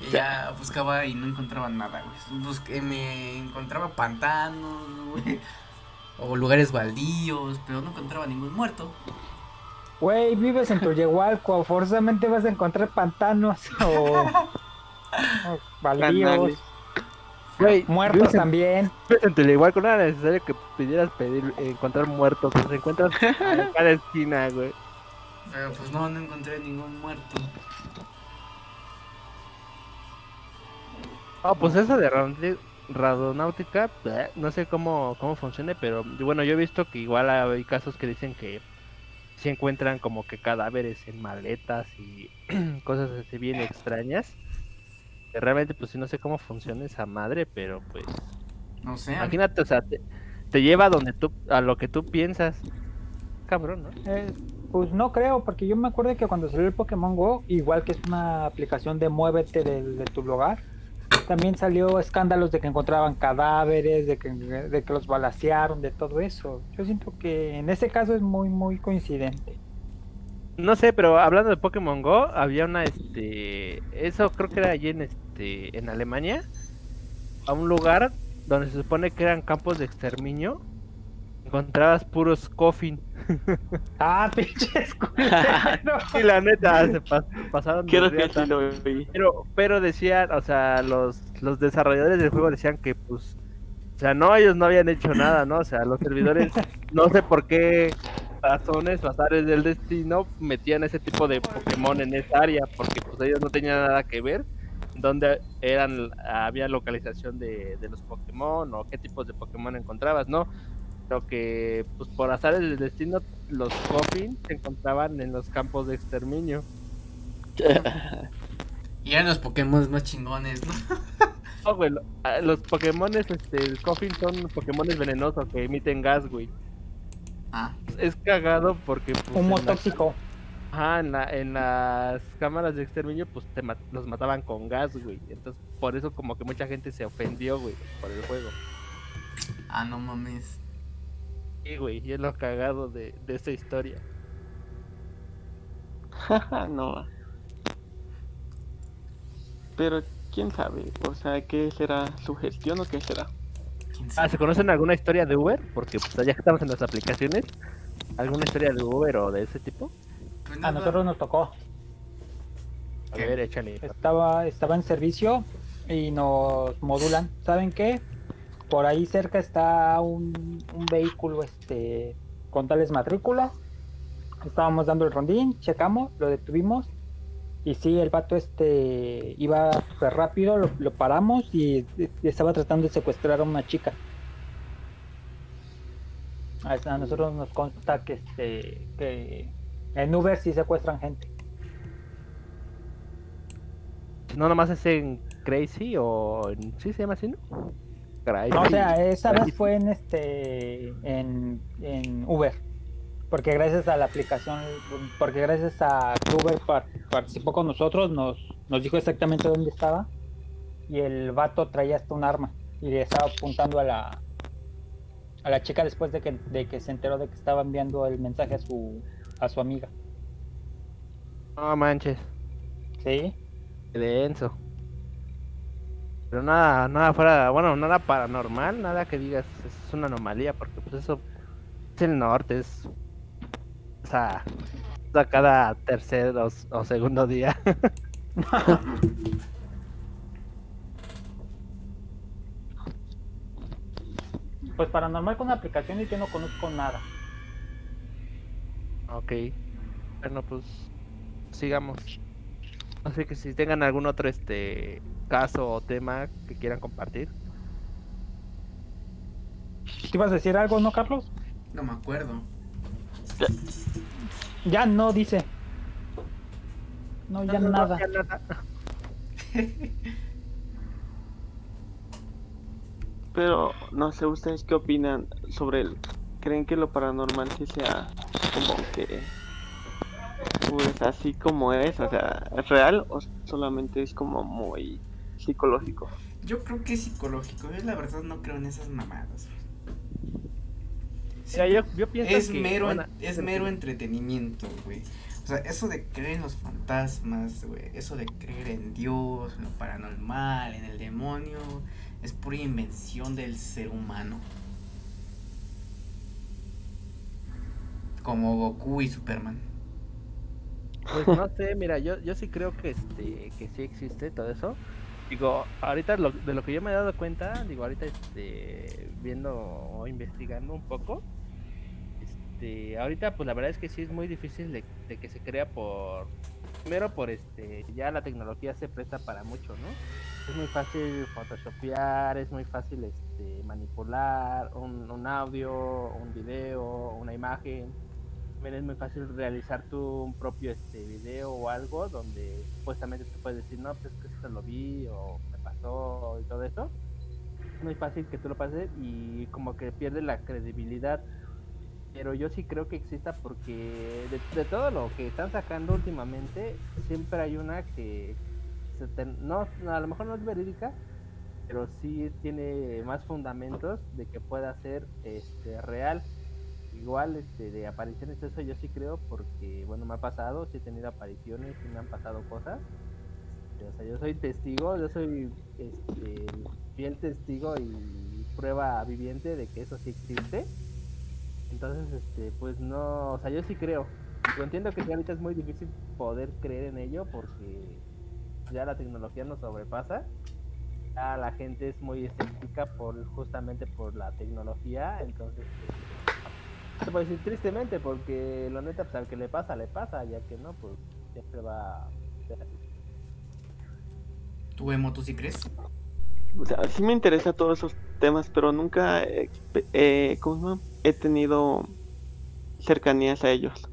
y ya buscaba y no encontraba nada, güey. Busqué- me encontraba pantanos, güey. O lugares baldíos, pero no encontraba ningún muerto. Güey, vives en Toyehualco, forzosamente vas a encontrar pantanos o, o baldíos. Güey, muertos vives en- también. vives en Telehuaco, no era necesario que pidieras pedir, encontrar muertos, los encuentras en cada esquina, güey. Pero pues no, no encontré ningún muerto. Ah, pues eso de radonáutica, bleh, no sé cómo, cómo funcione, pero bueno, yo he visto que igual hay casos que dicen que se encuentran como que cadáveres en maletas y cosas así bien extrañas. Que realmente pues sí no sé cómo funciona esa madre, pero pues No sé. imagínate, o sea, te, te lleva a donde tú, a lo que tú piensas. Cabrón, ¿no? Eh, pues no creo, porque yo me acuerdo que cuando salió el Pokémon Go, igual que es una aplicación de muévete de, de tu lugar, también salió escándalos de que encontraban cadáveres, de que, de que los balacearon, de todo eso. Yo siento que en ese caso es muy, muy coincidente. No sé, pero hablando de Pokémon Go, había una, este, eso creo que era allí en, este, en Alemania, a un lugar donde se supone que eran campos de exterminio, encontrabas puros coffin. Ah, pinches culeros. Y la neta, se pas- pasaron Creo que riata. sí lo vi. Pero, pero decían, o sea, los, los desarrolladores del juego decían que, pues, o sea, no, ellos no habían hecho nada, ¿no? O sea, los servidores, no sé por qué razones o azares del destino, metían ese tipo de Pokémon en esa área, porque pues ellos no tenían nada que ver donde eran, había localización de, de los Pokémon o qué tipos de Pokémon encontrabas, ¿no? Pero que, pues por azares del destino, los Coffin se encontraban en los campos de exterminio. Y eran los Pokémon más chingones, ¿no? No, güey, lo- ah, los Pokémon, este, Coffin son Pokémon venenosos que emiten gas, güey. Ah, Es cagado porque pues, Humo tóxico. ajá, en, la- en las cámaras de exterminio pues te ma- los mataban con gas, güey. Entonces por eso como que mucha gente se ofendió, güey, por el juego. ah, no mames. Sí, güey, y es lo cagado de, de esta historia. no. Pero quién sabe, o sea, ¿qué será su gestión o qué será? ¿Quién Ah? ¿se conocen alguna historia de Uber? Porque pues ya que estamos en las aplicaciones, ¿alguna historia de Uber o de ese tipo? Pues A nosotros nos tocó. A ver, échale. Estaba, estaba en servicio y nos modulan. ¿Saben qué? Por ahí cerca está un, vehículo este con tales matrículas. Estábamos dando el rondín, checamos, lo detuvimos. Y sí, el vato este iba súper rápido, lo, paramos y, estaba tratando de secuestrar a una chica. A, nosotros nos consta que este que en Uber sí secuestran gente. ¿No nomás es en Crazy o. ¿Sí se llama así, no? No, o sea, esa vez fue en este en, en Uber. Porque gracias a la aplicación, porque gracias a que Uber par- participó con nosotros, nos, nos dijo exactamente dónde estaba. Y el vato traía hasta un arma. Y le estaba apuntando a la a la chica después de que, de que se enteró de que estaba enviando el mensaje a su a su amiga. No manches. ¿Sí? Qué denso. Pero nada, nada fuera, bueno, nada paranormal, nada que digas es una anomalía, porque pues eso es el norte, es o sea, a cada tercer o, o segundo día. pues paranormal con aplicaciones yo no conozco nada. Ok. Bueno, pues sigamos. Así que si tengan algún otro este caso o tema que quieran compartir. ¿Te ibas a decir algo, no, Carlos? No me acuerdo. Ya no, dice. No, ya No, no, no, nada. ya nada. Pero no sé ustedes qué opinan sobre el creen que lo paranormal sí sea como que pues así como es, o sea, ¿es real o solamente es como muy psicológico? Yo creo que es psicológico. Yo la verdad no creo en esas mamadas. Mira, yo, yo pienso Es que, mero, es mero entretenimiento, güey. O sea, eso de creer en los fantasmas, güey. Eso de creer en Dios, en lo paranormal, en el demonio. Es pura invención del ser humano. Como Goku y Superman. Pues no sé, mira, yo, yo sí creo que este que sí existe todo eso. Digo, ahorita lo- de lo que yo me he dado cuenta, digo, ahorita este viendo o investigando un poco, este, ahorita pues la verdad es que sí es muy difícil de, que se crea por primero por este ya la tecnología se presta para mucho, ¿no? Es muy fácil photoshopear, es muy fácil este manipular un, un audio, un video, una imagen también es muy fácil realizar tu propio este video o algo donde supuestamente tú puedes decir, no, pues es que esto lo vi o me pasó y todo eso. Es muy fácil que tú lo pases y como que pierde la credibilidad. Pero yo sí creo que exista porque de, de todo lo que están sacando últimamente, siempre hay una que se te- no, a lo mejor no es verídica, pero sí tiene más fundamentos de que pueda ser este real igual este de apariciones eso yo sí creo porque bueno me ha pasado sí he tenido apariciones y me han pasado cosas. O sea yo soy testigo yo soy este fiel testigo y prueba viviente de que eso sí existe. Entonces este pues no o sea yo sí creo. Entiendo que ahorita es muy difícil poder creer en ello porque ya la tecnología nos sobrepasa. Ya la gente es muy escéptica por justamente por la tecnología entonces se puede decir tristemente porque la neta pues al que le pasa le pasa ya que no pues siempre va a ser así. ¿Tú, Emo, tú sí crees? O sea, sí me interesa todos esos temas, pero nunca he, expe- eh, ¿cómo he tenido cercanías a ellos.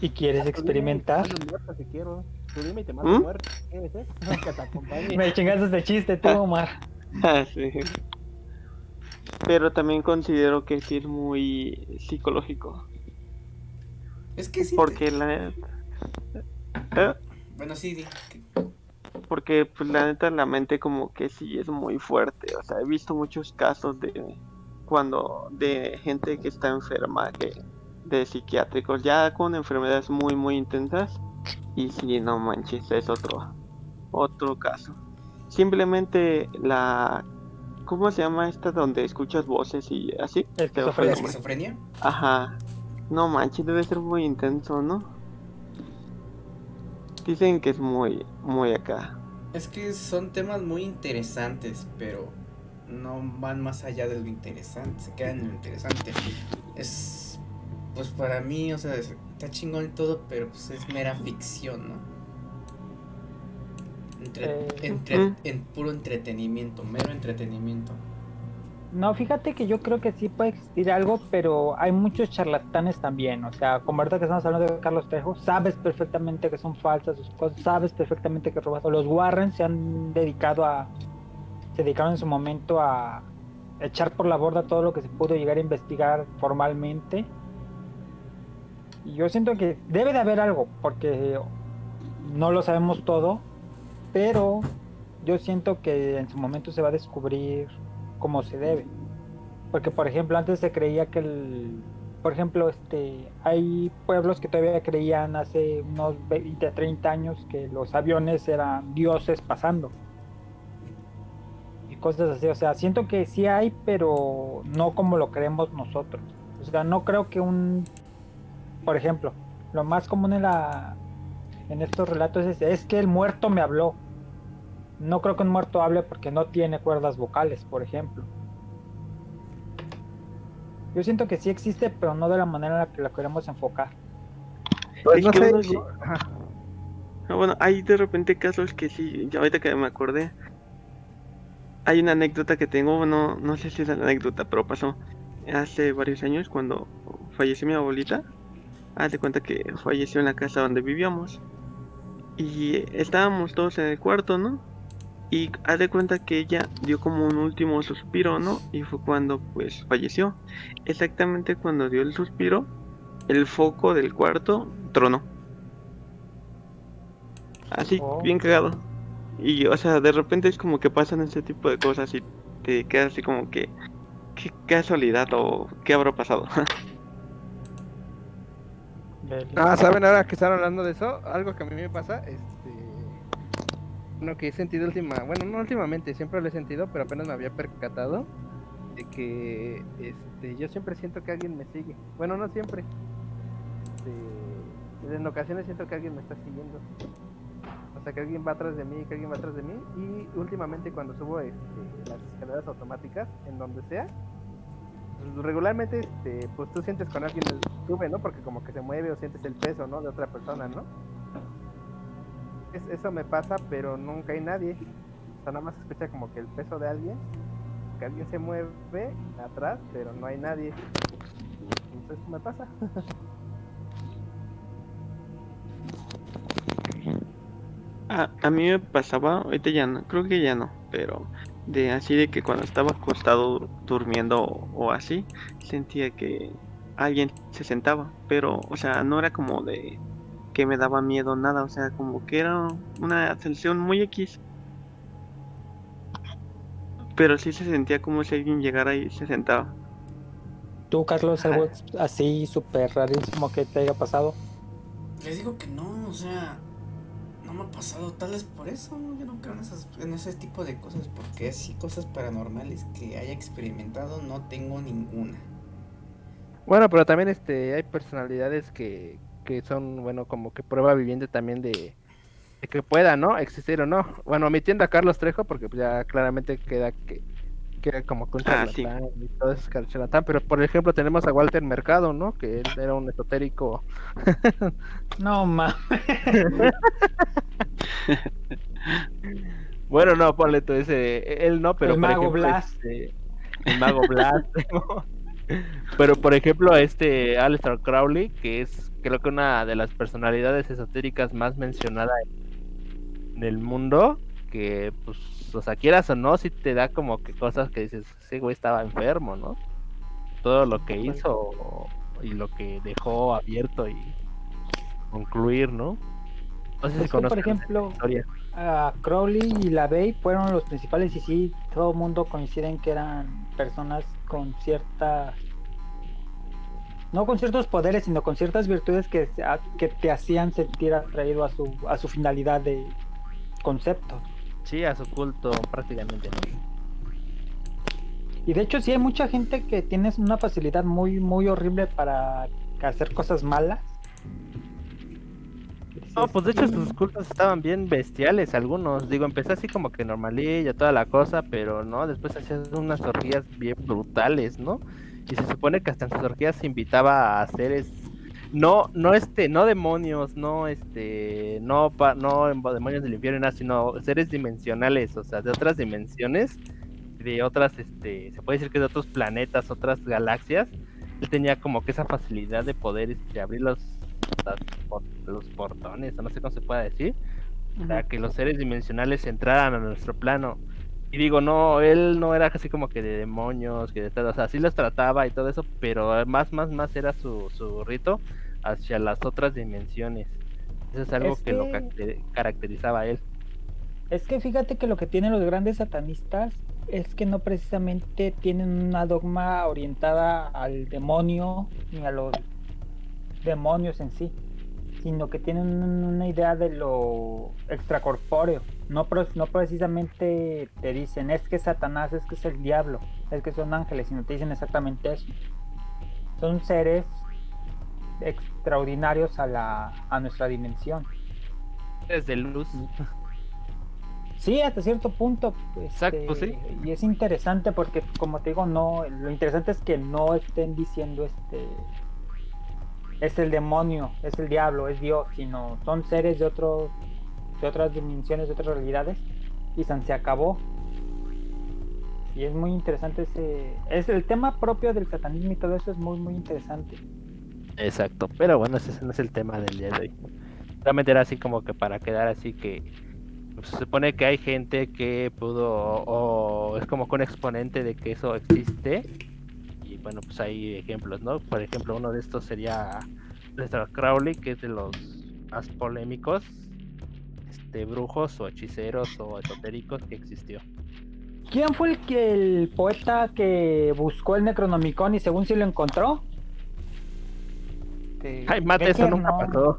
¿Y quieres te experimentar? mando muerto si quiero tú dime y te mando ¿Mm? muerto si quieres ¿eh? que te acompañe Me chingaste de chiste, tú, Omar. Ah, sí. Pero también considero que sí es muy psicológico. Es que sí. Porque la ¿Eh? Bueno, sí, di. porque pues la neta la mente como que sí es muy fuerte o sea he visto muchos casos de cuando de gente que está enferma que de psiquiátricos ya con enfermedades muy muy intensas y sí no manches es otro otro caso simplemente la cómo se llama esta donde escuchas voces y así Esquizofrenia. ¿La nombre. esquizofrenia? ajá no manches debe ser muy intenso no dicen que es muy muy acá Es que son temas muy interesantes, pero no van más allá de lo interesante, se quedan en lo interesante. Es, pues para mí, o sea, es- está chingón y todo, pero pues es mera ficción, ¿no? Entre, Eh, entre- en puro entretenimiento, mero entretenimiento. No, fíjate que yo creo que sí puede existir algo, pero hay muchos charlatanes también. O sea, como ahorita que estamos hablando de Carlos Trejo, sabes perfectamente que son falsas sus cosas, sabes perfectamente que robas. Los Warren se han dedicado a. Se dedicaron en su momento a echar por la borda todo lo que se pudo llegar a investigar formalmente. Y yo siento que debe de haber algo, porque no lo sabemos todo, pero yo siento que en su momento se va a descubrir como se debe. Porque, por ejemplo, antes se creía que el. Por ejemplo, este, hay pueblos que todavía creían hace unos 20, 30 años que los aviones eran dioses pasando. Y cosas así. O sea, siento que sí hay, pero no como lo creemos nosotros. O sea, no creo que un. Por ejemplo, lo más común en, la, en estos relatos es, es que el muerto me habló. No creo que un muerto hable porque no tiene cuerdas vocales, por ejemplo. Yo siento que sí existe, pero no de la manera en la que la queremos enfocar. Pues no que sé, uno sí- no- ajá. Ah, Bueno, hay de repente casos que sí, ya ahorita que me acordé, hay una anécdota que tengo, bueno, no sé si es la anécdota, pero pasó hace varios años cuando falleció mi abuelita. Haz de cuenta que falleció en la casa donde vivíamos. Y estábamos todos en el cuarto, ¿no? Y haz de cuenta que ella dio como un último suspiro, ¿no? Y fue cuando pues falleció. Exactamente cuando dio el suspiro, el foco del cuarto tronó. Así, Oh. bien cagado. Y, o sea, de repente es como que pasan ese tipo de cosas y te quedas así como que, qué casualidad o qué habrá pasado. Del- Ah, ¿saben ahora que están hablando de eso? Algo que a mí me pasa, este... Bueno, que he sentido última... Bueno, no últimamente, siempre lo he sentido, pero apenas me había percatado de que este, yo siempre siento que alguien me sigue. Bueno, no siempre. Este, en ocasiones siento que alguien me está siguiendo. O sea, que alguien va atrás de mí, que alguien va atrás de mí. Y últimamente cuando subo este, las escaleras automáticas, en donde sea, regularmente este, pues tú sientes cuando alguien sube, ¿no? Porque como que se mueve o sientes el peso, ¿no? De otra persona, ¿no? Es- eso me pasa, pero nunca hay nadie. O sea, nada más escucha como que el peso de alguien, que alguien se mueve atrás, pero no hay nadie. Entonces me pasa. A, a mí me pasaba, ahorita ya no, creo que ya no, pero de así de que cuando estaba acostado dur- durmiendo o así, sentía que alguien se sentaba, pero, o sea, no era como de que me daba miedo nada, o sea, como que era una sensación muy X. Pero sí se sentía como si alguien llegara y se sentaba. ¿Tú, Carlos, algo así súper rarísimo que te haya pasado? Les digo que no, o sea, no me ha pasado tal vez por eso. Yo no creo en, esas, en ese tipo de cosas, porque así cosas paranormales que haya experimentado no tengo ninguna. Bueno, pero también este hay personalidades que, que son, bueno, como que prueba viviente también de, de que pueda, ¿no? Existir o no. Bueno, omitiendo a Carlos Trejo, porque pues, ya claramente queda que queda como que un Ah, sí. charlatán y todo eso es charlatán. Pero por ejemplo tenemos a Walter Mercado, ¿no? Que él era un esotérico. No, ma. Bueno, no, ponle tú ese, él no, pero El por mago ejemplo, Blas. este, el mago Blas. pero por ejemplo, este Aleister Crowley, que es creo que una de las personalidades esotéricas más mencionada en el mundo, que pues, o sea, quieras o no, si te da como que cosas que dices, ese güey estaba enfermo, ¿no? Todo lo que hizo y lo que dejó abierto y concluir, ¿no? No sé si por ejemplo, a Crowley y la Bay fueron los principales y sí, todo el mundo coincide en que eran personas con ciertas no con ciertos poderes, sino con ciertas virtudes que, que te hacían sentir atraído a su, a su finalidad de concepto. Sí, a su culto prácticamente. Y de hecho sí hay mucha gente que tiene una facilidad muy, muy horrible para hacer cosas malas. No, pues de hecho sus cultos estaban bien bestiales algunos. Digo, empezó así como que normalillo, toda la cosa, pero no, después hacían unas orgías bien brutales, ¿no? Y se supone que hasta en sus orgías se invitaba a seres no no este no demonios, no este no pa- no demonios del infierno, nada, sino seres dimensionales, o sea, de otras dimensiones, de otras este se puede decir que de otros planetas, otras galaxias. Él tenía como que esa facilidad de poder este, abrir los las por- los portones, o no sé cómo se pueda decir, para que los seres dimensionales entraran a nuestro plano. Y digo, no, él no era así como que de demonios, que de todo, o sea, sí los trataba y todo eso, pero más, más, más era su, su rito hacia las otras dimensiones. Eso es algo Es que, lo caracter- caracterizaba a él. Es que fíjate que lo que tienen los grandes satanistas es que no precisamente tienen una dogma orientada al demonio ni a los demonios en sí, sino que tienen un- una idea de lo extracorpóreo. No, no precisamente te dicen es que Satanás, es que es el diablo, es que son ángeles, sino te dicen exactamente eso. Son seres extraordinarios a, la, a nuestra dimensión. Desde luz. Sí, hasta cierto punto. Exacto, este, sí. Y es interesante porque, como te digo, no. Lo interesante es que no estén diciendo este. Es el demonio, es el diablo, es Dios, sino son seres de otro, de otras dimensiones, de otras realidades. Y se acabó. Y es muy interesante ese. Es el tema propio del satanismo y todo eso es muy, muy interesante. Exacto, pero bueno, ese no es el tema del día de hoy. Realmente era así como que para quedar así que pues, se supone que hay gente que pudo o es como que un exponente de que eso existe bueno pues hay ejemplos, ¿no? Por ejemplo uno de estos sería Lester Crowley que es de los más polémicos este brujos o hechiceros o esotéricos que existió. ¿Quién fue el, que, el poeta que buscó el Necronomicon y según si lo encontró? Este, Ay, mate, eso nunca no. pasó.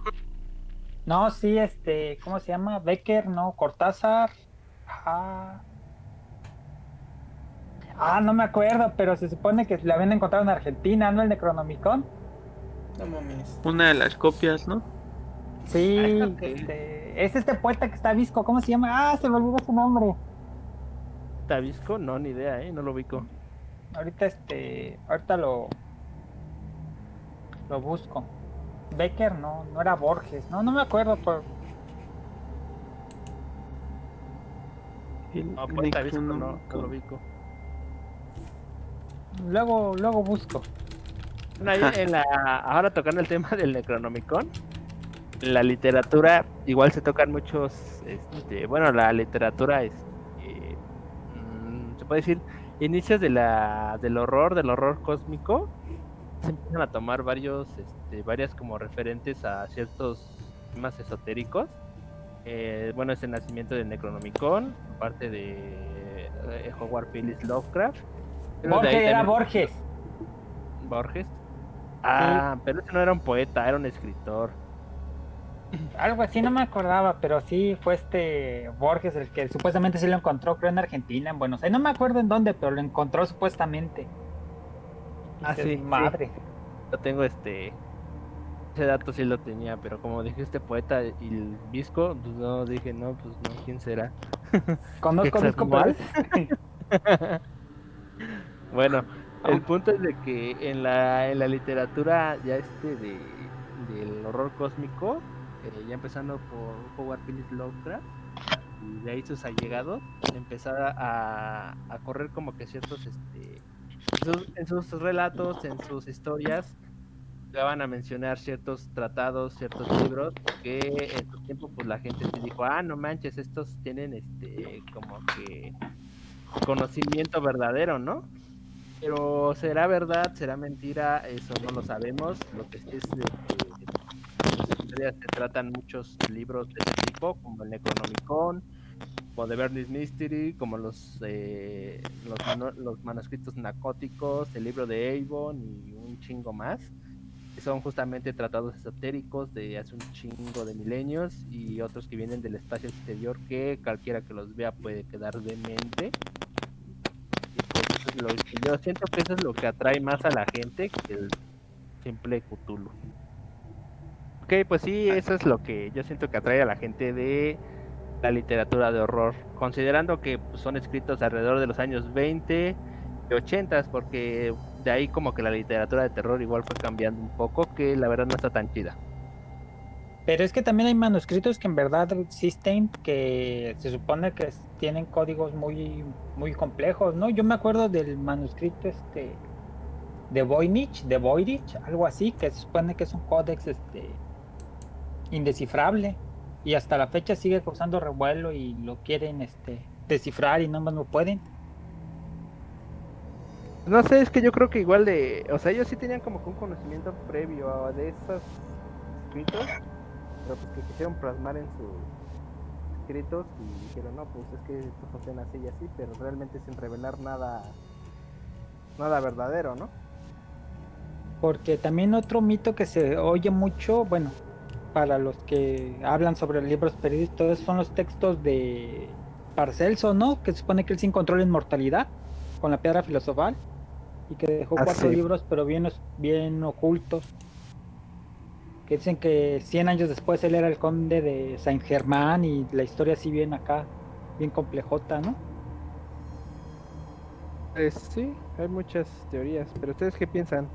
No, sí, este, ¿cómo se llama? Becker, no, Cortázar. Ah. Ah, no me acuerdo, pero se supone que la habían encontrado en Argentina, ¿no? El Necronomicon. No mames. Una de las copias, ¿no? Sí, este, es este poeta que está visco, ¿cómo se llama? Ah, se me olvidó su nombre. Tabisco, no, ni idea, ¿eh? No lo ubico. Ahorita este, ahorita lo lo busco. Becker no, no era Borges, no, no me acuerdo, El No, pues Tabisco no, no lo Necronomicon. ubico. Luego, luego busco. Ahora tocando el tema del Necronomicon, la literatura igual se tocan muchos, este, bueno, la literatura es, eh, mm, se puede decir, inicios de la, del horror, del horror cósmico, se empiezan a tomar varios, este, varias como referentes a ciertos temas esotéricos. Eh, bueno, es el nacimiento del Necronomicon, parte de eh, Howard Phillips Lovecraft. Borges era también- Borges. Borges. Ah, pero ese no era un poeta, era un escritor. Algo así, no me acordaba, pero sí fue este Borges el que supuestamente sí lo encontró, creo en Argentina, en Buenos Aires. No me acuerdo en dónde, pero lo encontró supuestamente. Ah, sí, sí. Madre. Yo tengo este. Ese dato sí lo tenía, pero como dijiste poeta y el visco, pues no dije, no, pues no, ¿quién será? Conozco disco, Bueno, el punto es de que en la, en la literatura ya este de, del horror cósmico, eh, ya empezando por Howard Phillips Lovecraft, y de ahí sus allegados, empezar a, a correr como que ciertos, este, en sus, en sus relatos, en sus historias, van a mencionar ciertos tratados, ciertos libros que en su tiempo pues la gente se dijo, ah, no manches, estos tienen este como que conocimiento verdadero, ¿no? Pero será verdad, será mentira, eso no lo sabemos. Lo que es de las historias se tratan muchos libros de este tipo, como el Necronomicon, como The Bernice Mystery, como los, eh, los, los manuscritos narcóticos, el libro de Avon y un chingo más. Son justamente tratados esotéricos de hace un chingo de milenios y otros que vienen del espacio exterior que cualquiera que los vea puede quedar demente. Y pues eso es lo yo siento que eso es lo que atrae más a la gente que el simple Cthulhu. Ok, pues sí, eso es lo que yo siento que atrae a la gente de la literatura de horror, considerando que pues, son escritos alrededor de los años 20 y 80, porque de ahí como que la literatura de terror igual fue cambiando un poco, que la verdad no está tan chida. Pero es que también hay manuscritos que en verdad existen que se supone que tienen códigos muy muy complejos, ¿no? Yo me acuerdo del manuscrito este de Voynich, de Voynich, algo así, que se supone que es un códex este indescifrable y hasta la fecha sigue causando revuelo y lo quieren este descifrar y no más no pueden. No sé, es que yo creo que igual de, o sea, ellos sí tenían como que un conocimiento previo de esos escritos, pero pues que quisieron plasmar en sus escritos y dijeron, no, pues es que esto funciona así y así, pero realmente sin revelar nada, nada verdadero, ¿no? Porque también otro mito que se oye mucho, bueno, para los que hablan sobre libros eso son los textos de Paracelso, ¿no? Que se supone que él sí encontró la inmortalidad con la piedra filosofal y que dejó Ah, cuatro sí. libros, pero bien, bien ocultos. Que dicen que 100 años después él era el conde de Saint Germain y la historia así bien acá. bien complejota, ¿no? Pues sí, hay muchas teorías, pero ¿ustedes qué piensan?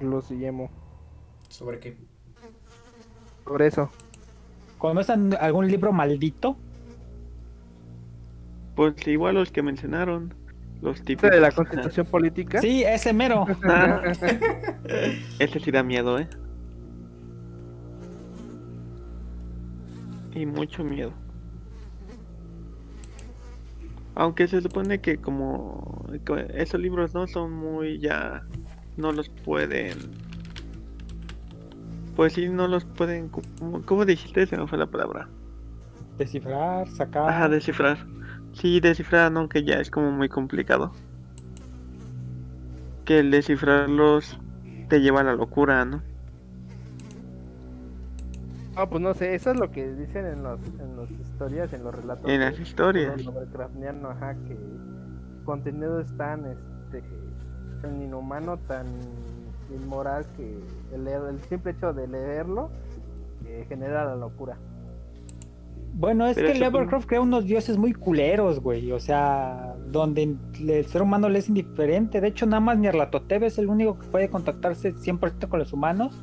Los Guillermo, ¿Sobre qué? sobre eso. ¿Conocen algún libro maldito? Pues igual los que mencionaron. Los tipos. ¿Este de la constitución política? Sí, ese mero. Ah, ese sí da miedo, ¿eh? Y mucho miedo. Aunque se supone que como esos libros no son muy ya no los pueden pues sí no los pueden ¿cómo, cómo dijiste? Se me fue la palabra. Descifrar, sacar. Ajá, descifrar. Sí, descifrar, no, que ya es como muy complicado. Que el descifrarlos te lleva a la locura, ¿no? Ah, pues no sé, eso es lo que dicen en los en las historias, en los relatos. En de- las historias. Lovecraftiano, ajá, que el contenido es tan, este, tan inhumano, tan inmoral que el, leer- el simple hecho de leerlo eh, genera la locura. Bueno, es Pero que Lovecraft crea unos dioses muy culeros, güey. O sea, donde el ser humano le es indiferente. De hecho, nada más Nyarlathotep es el único que puede contactarse 100% con los humanos.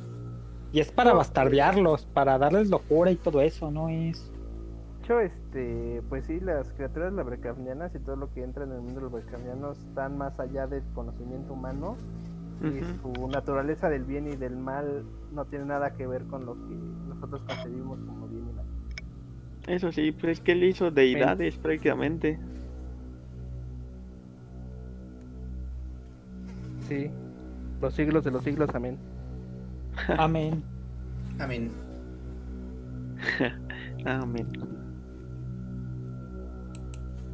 Y es para bastardearlos, para darles locura y todo eso, ¿no? Es... De hecho, este, pues sí, las criaturas Lovecraftianas y todo lo que entra en el mundo Lovecraftiano están más allá del conocimiento humano y su naturaleza del bien y del mal no tiene nada que ver con lo que nosotros concebimos como bien y mal. Eso sí, pues es que él hizo deidades prácticamente. Sí, los siglos de los siglos, amén. Amén. Amén. Amén.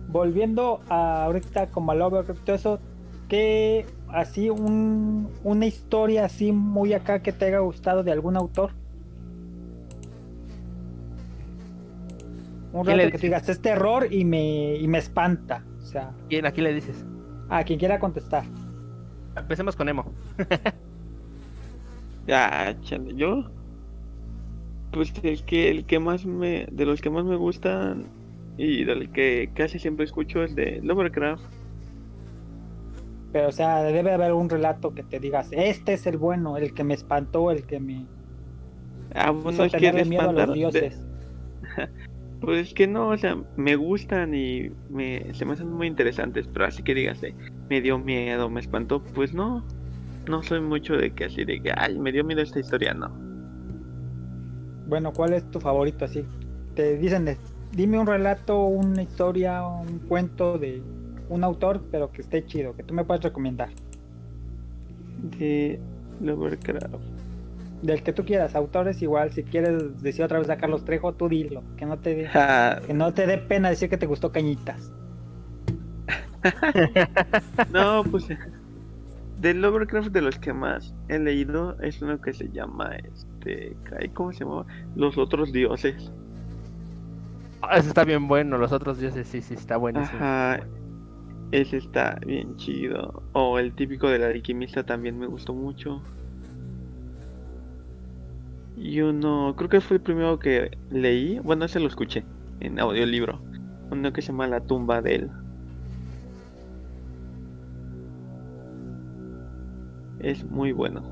Volviendo a ahorita como a Lovecraft, todo eso, que así un, una historia así muy acá que te haya gustado de algún autor. Un ¿Quién le rato que tú digas, es terror y me, y me espanta. O sea, ¿Quién aquí le dices? a quien quiera contestar. Empecemos con Emo. Ya, chale, yo. Pues el que el que más me de los que más me gustan y del que casi siempre escucho es de Lovecraft. Pero, o sea, debe haber un relato que te digas, este es el bueno, el que me espantó, el que me Ah, bueno, es que miedo a los de- dioses. pues es que no, o sea, me gustan y me se me hacen muy interesantes, pero así que digas, me dio miedo, me espantó, pues no. No soy mucho de que así de que, ay, me dio miedo esta historia, no. Bueno, ¿cuál es tu favorito así? Te dicen, de- dime un relato, una historia, un cuento de un autor, pero que esté chido, que tú me puedas recomendar. De Lovecraft. Del que tú quieras, autores igual, si quieres decir otra vez a Carlos Trejo, tú dilo, que no te dé, Ah, que no te dé pena decir que te gustó Cañitas. No, pues de Lovecraft de los que más he leído es uno que se llama este, ¿cómo se llama? Los otros dioses. Ah, ese está bien bueno, los otros dioses sí, sí, está buenísimo. Ajá. Ese está bien chido. O el típico del alquimista también me gustó mucho. Y uno, creo que fue el primero que leí, bueno, ese lo escuché en audiolibro. Uno que se llama La tumba de él. Es muy bueno.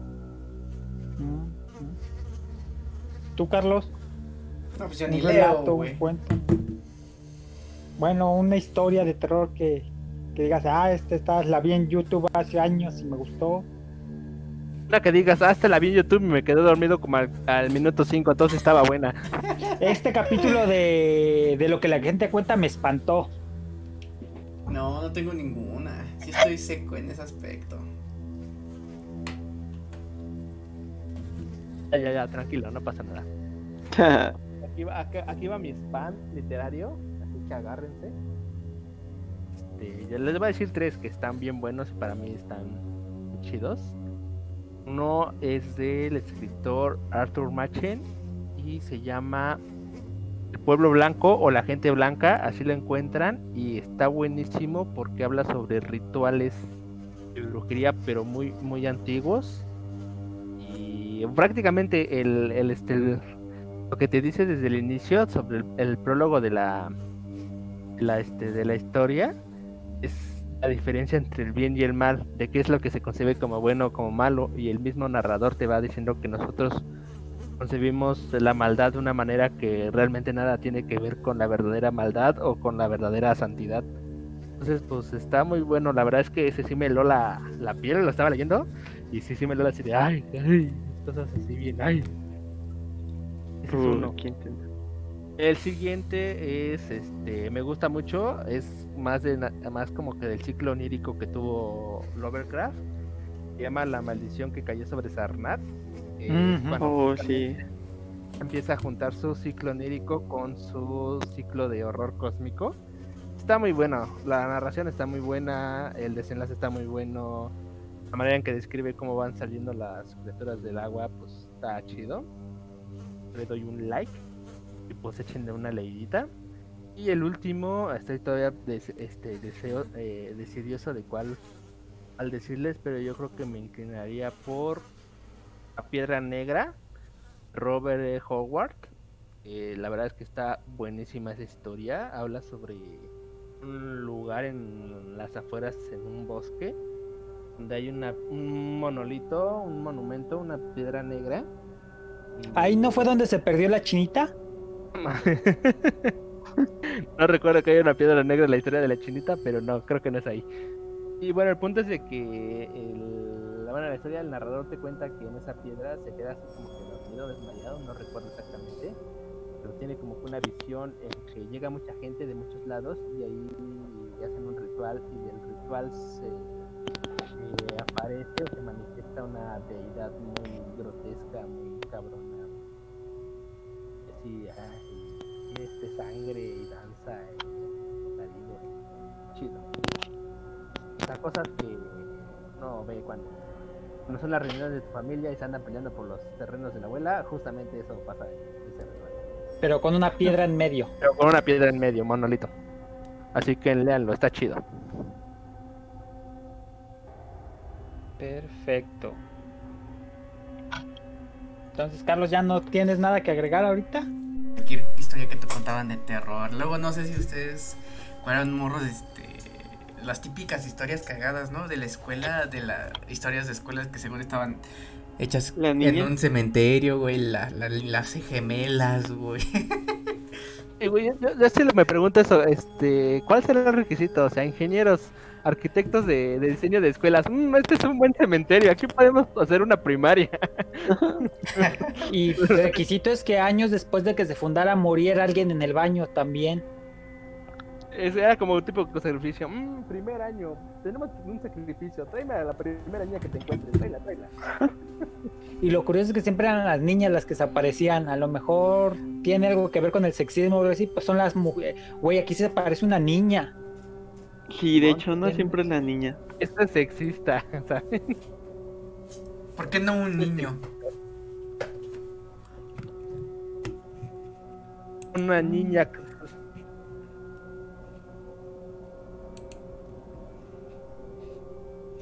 ¿Tú, Carlos? No, pues yo Un ni relato, leo, un cuento. Bueno, una historia de terror que, que digas, ah, esta, esta la vi en YouTube hace años y me gustó. Una que digas, hasta la vi en YouTube y me quedé dormido como al, al minuto 5, entonces estaba buena. Este capítulo de, de lo que la gente cuenta me espantó. No, no tengo ninguna. Sí estoy seco en ese aspecto. Ya, ya, ya, tranquilo, no pasa nada. Aquí va, acá- aquí va mi spam literario, así que agárrense. Este, yo les voy a decir tres que están bien buenos y para mí están chidos. Uno es del escritor Arthur Machen y se llama El pueblo blanco o la gente blanca, así lo encuentran y está buenísimo porque habla sobre rituales de brujería pero muy muy antiguos prácticamente el, el, este, lo que te dice desde el inicio sobre el, el prólogo de la la, este, de la historia es la diferencia entre el bien y el mal, de qué es lo que se concibe como bueno o como malo, y el mismo narrador te va diciendo que nosotros concebimos la maldad de una manera que realmente nada tiene que ver con la verdadera maldad o con la verdadera santidad. Entonces, pues está muy bueno. La verdad es que ese sí me heló la, la piel, lo estaba leyendo. Y sí, sí me heló así de, ay, ay, cosas así bien, ay. Ese es uno. ¿quién te- El siguiente es, este, me gusta mucho, es más de, más como que del ciclo onírico que tuvo Lovecraft. Se llama La maldición que cayó sobre Sarnat. Ujú. cuando Oh, sí. empieza a juntar su ciclo onírico con su ciclo de horror cósmico. Está muy bueno, la narración está muy buena, el desenlace está muy bueno, la manera en que describe cómo van saliendo las criaturas del agua, pues está chido. Le doy un like y pues échenle una leidita. Y el último, estoy todavía des- este, deseo, eh, decidioso de cuál al decirles, pero yo creo que me inclinaría por La Piedra Negra, Robert E. Howard. Eh, la verdad es que está buenísima esa historia. Habla sobre un lugar en las afueras, en un bosque, donde hay una, un monolito, un monumento, una piedra negra. Ahí no fue donde se perdió la chinita. no recuerdo que haya una piedra negra en la historia de la chinita, pero no, creo que no es ahí. Y bueno, el punto es de que el, la, bueno, la historia del narrador te cuenta que en esa piedra se queda así como que dormido, desmayado, no recuerdo exactamente, pero tiene como que una visión en que llega mucha gente de muchos lados y ahí hacen un ritual y del ritual se eh, aparece o se manifiesta una deidad muy grotesca, muy cabrona. Así, ay, este sangre y danza y alaridos. chido. O sea, cosas que no ve cuando, cuando son las reuniones de tu familia y se andan peleando por los terrenos de la abuela, justamente eso pasa en ese ritual. Pero con una piedra en medio. Pero con una piedra en medio, monolito. Así que leanlo, está chido. Perfecto. Entonces, Carlos, ¿ya no tienes nada que agregar ahorita? Cualquier historia que te contaban de terror. Luego no sé si ustedes fueron morros, este, las típicas historias cagadas, ¿no? De la escuela, de las historias de escuelas que según estaban hechas en un cementerio, güey, la- la- las gemelas, güey. Y, güey, yo, yo sí me pregunto eso, este, ¿cuál será el requisito? O sea, ingenieros, arquitectos de, de diseño de escuelas. "Mm, este es un buen cementerio, aquí podemos hacer una primaria. Y el requisito es que años después de que se fundara muriera alguien en el baño también. Ese era como un tipo de sacrificio. "Mm, primer año, tenemos un sacrificio, tráeme a la primera niña que te encuentres, tráela, tráela. Y lo curioso es que siempre eran las niñas las que se aparecían. A lo mejor tiene algo que ver con el sexismo pues son las mujeres. Güey, aquí se aparece una niña. Sí, de hecho, no siempre es la niña. Esto es sexista, ¿sabes? ¿Por qué no un niño? Una niña.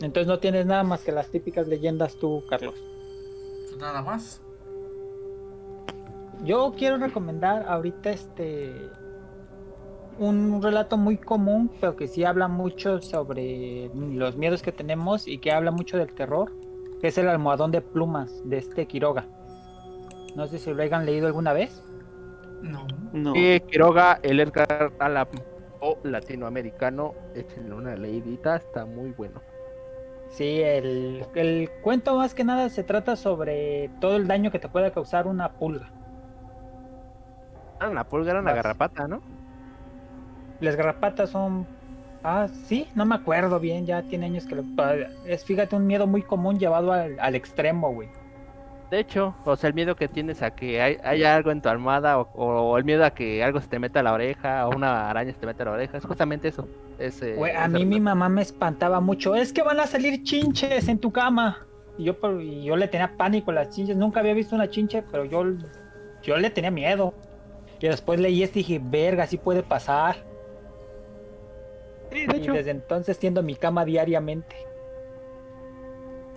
Entonces no tienes nada más que las típicas leyendas tú, Carlos. Pues Nada más. Yo quiero recomendar ahorita este un relato muy común, pero que sí habla mucho sobre los miedos que tenemos y que habla mucho del terror, que es el almohadón de plumas de este Quiroga. No sé si lo hayan leído alguna vez. No. No. Quiroga, el Edgar Allan o latinoamericano, échenle una leidita, está muy bueno. Sí, el, el cuento más que nada se trata sobre todo el daño que te puede causar una pulga. Ah, la pulga era una garrapata, ¿no? Las garrapatas son... Ah, sí, no me acuerdo bien, ya tiene años que lo... Es, fíjate, un miedo muy común llevado al, al extremo, güey. De hecho, o sea, el miedo que tienes a que hay, haya algo en tu almohada o, o el miedo a que algo se te meta a la oreja o una araña se te meta a la oreja, es justamente eso. Es, eh, Güey, a mí mi mamá me espantaba mucho. Es que van a salir chinches en tu cama. Y yo, y yo le tenía pánico a las chinches. Nunca había visto una chinche, pero yo, yo le tenía miedo. Y después leí esto y dije, verga, así puede pasar. Sí, de Y hecho, desde entonces tiendo mi cama diariamente.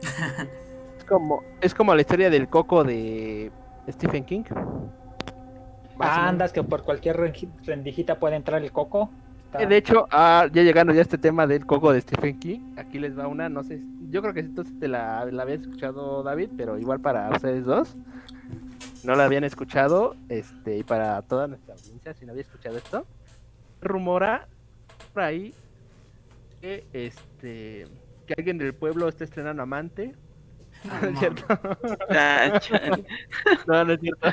es como, es como la historia del coco de Stephen King. Menos. Andas que por cualquier rendijita puede entrar el coco. Está- Eh, De hecho, ah, ya llegando ya a este tema del coco de Stephen King, aquí les va una, no sé, yo creo que entonces te la, la habías escuchado David, pero igual para ustedes dos, no la habían escuchado, este, y para toda nuestra audiencia, si no había escuchado esto, rumora por ahí que este que alguien del pueblo está estrenando amante. No, no es cierto. Ah. No, no es cierto.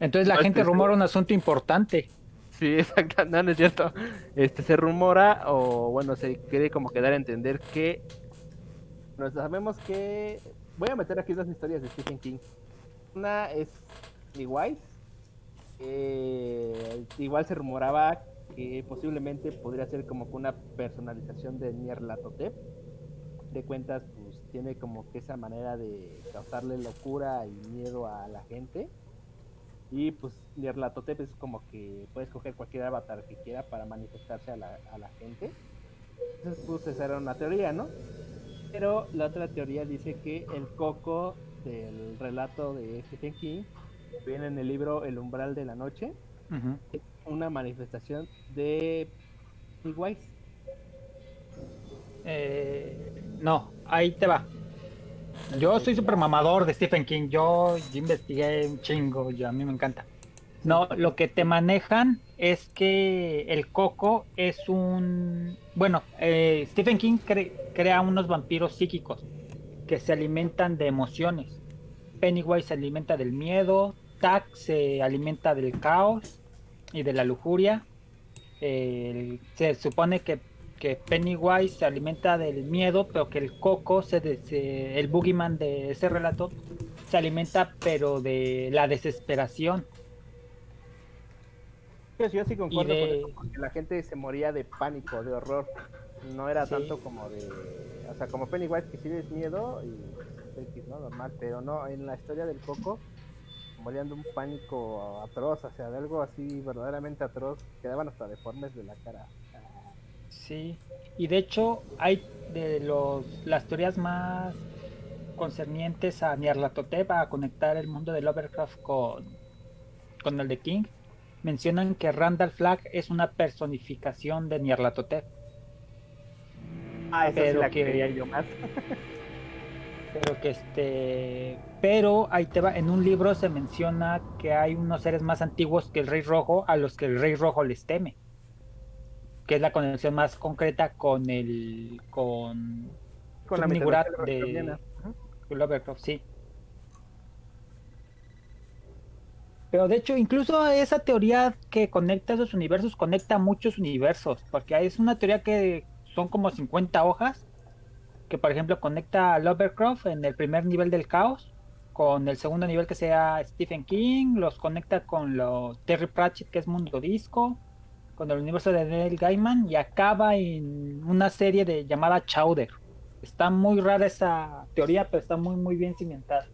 Entonces la No, gente rumora un asunto importante. Sí, exacto, no, no es cierto. Este se rumora o bueno, se quiere como que dar a entender que no sabemos que voy a meter aquí dos historias de Stephen King. Una es Pennywise. eh, igual se rumoraba que posiblemente podría ser como que una personalización de Nyarlathotep. De cuentas, pues tiene como que esa manera de causarle locura y miedo a la gente. Y pues Nyarlathotep es como que puede escoger cualquier avatar que quiera para manifestarse a la, a la gente. Entonces pues esa era una teoría, ¿no? Pero la otra teoría dice que el coco del relato de Stephen King viene en el libro El umbral de la noche, una manifestación de Pennywise. Eh, no, ahí te va. Yo soy super mamador de Stephen King. Yo, yo investigué un chingo. Yo, a mí me encanta. No, lo que te manejan es que el coco es un. Bueno, eh, Stephen King cre- crea unos vampiros psíquicos que se alimentan de emociones. Pennywise se alimenta del miedo. Tack se alimenta del caos y de la lujuria. Se supone que que Pennywise se alimenta del miedo, pero que el coco, se se- el boogeyman de ese relato, se alimenta pero de la desesperación. Yo, yo sí concuerdo de- con eso, porque la gente se moría de pánico, de horror. No era Sí. tanto como de. O sea, como Pennywise que sí es miedo y ¿no? Normal, pero no, en la historia del Coco morían de un pánico atroz, o sea, de algo así verdaderamente atroz. Quedaban hasta deformes de la cara. Sí, y de hecho hay de los las teorías más concernientes a Nyarlathotep a conectar el mundo de Lovecraft con, con el de King. Mencionan que Randall Flagg es una personificación de Nyarlathotep. Ah, esa Pero sí la que- creía yo más. Pero que este. Pero ahí te va. En un libro se menciona que hay unos seres más antiguos que el Rey Rojo a los que el Rey Rojo les teme. Que es la conexión más concreta con el. con. Con la mitología de- con Lovecraft, sí. Pero de hecho, incluso esa teoría que conecta esos universos, conecta muchos universos. Porque es una teoría que son como 50 hojas. Que por ejemplo conecta a Lovecraft en el primer nivel del caos. Con el segundo nivel que sea Stephen King. Los conecta con los Terry Pratchett que es Mundo Disco. Con el universo de Neil Gaiman. Y acaba en una serie de llamada Chowder. Está muy rara esa teoría, pero está muy muy bien cimentada.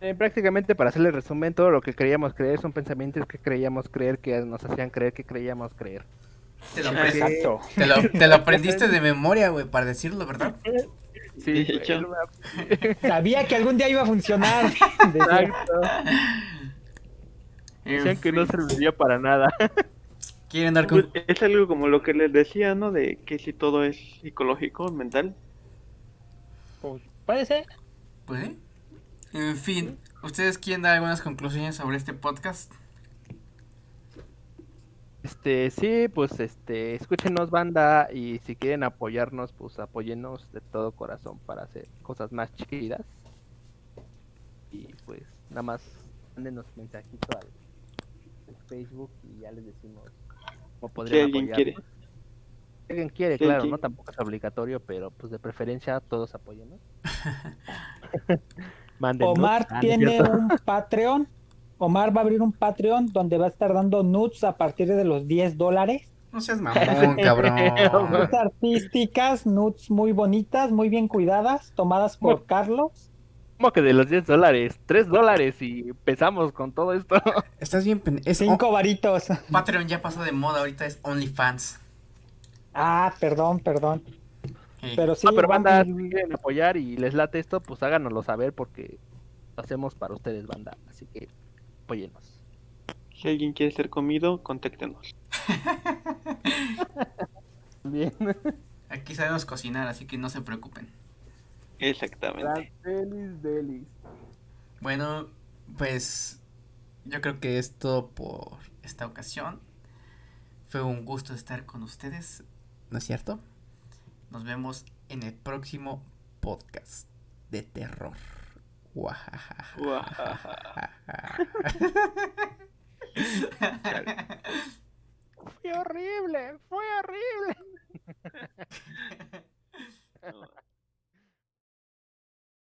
Eh, prácticamente para hacerle resumen, todo lo que creíamos creer son pensamientos que creíamos creer que nos hacían creer que creíamos creer. Te lo, aprendiste- Exacto. te lo- te lo aprendiste de memoria, güey, para decirlo, ¿verdad? Sí, De hecho. Sabía que algún día iba a funcionar. Exacto. En Decían que no serviría para nada. ¿Quieren dar Pues, con... es algo como lo que les decía, ¿no? De que si todo es psicológico, mental. pues, puede ser. Pues, ¿eh? En fin, ¿ustedes quieren dar algunas conclusiones sobre este podcast? Este, sí, pues este, escúchenos banda y si quieren apoyarnos, pues apóyennos de todo corazón para hacer cosas más chidas. Y pues nada más mándenos mensajito al, al Facebook y ya les decimos cómo podrían alguien quiere. Si alguien quiere, Si claro, alguien- no tampoco es obligatorio, pero pues de preferencia todos apóyennos. Omar Ah, ¿no es tiene un Patreon. Omar va a abrir un Patreon donde va a estar dando nudes a partir de los 10 dólares. No seas mamón, cabrón. Nudes artísticas, nudes muy bonitas, muy bien cuidadas, tomadas por. Carlos. ¿Cómo que de los 10 dólares? 3 dólares y empezamos con todo esto. Estás bien pen... Es Cinco varitos. Patreon ya pasó de moda, ahorita es OnlyFans. Ah, perdón, perdón. Pero sí, Ah, pero van- banda, si quieren apoyar y les late esto, pues háganoslo saber porque lo hacemos para ustedes, banda. Así que apóyenos. Si alguien quiere ser comido, contáctenos. también. Aquí sabemos cocinar, así que no se preocupen. Exactamente. delis, delis. Bueno, pues yo creo que es todo por esta ocasión. Fue un gusto estar con ustedes, ¿no es cierto? Nos vemos en el próximo podcast de terror fue horrible, fue horrible.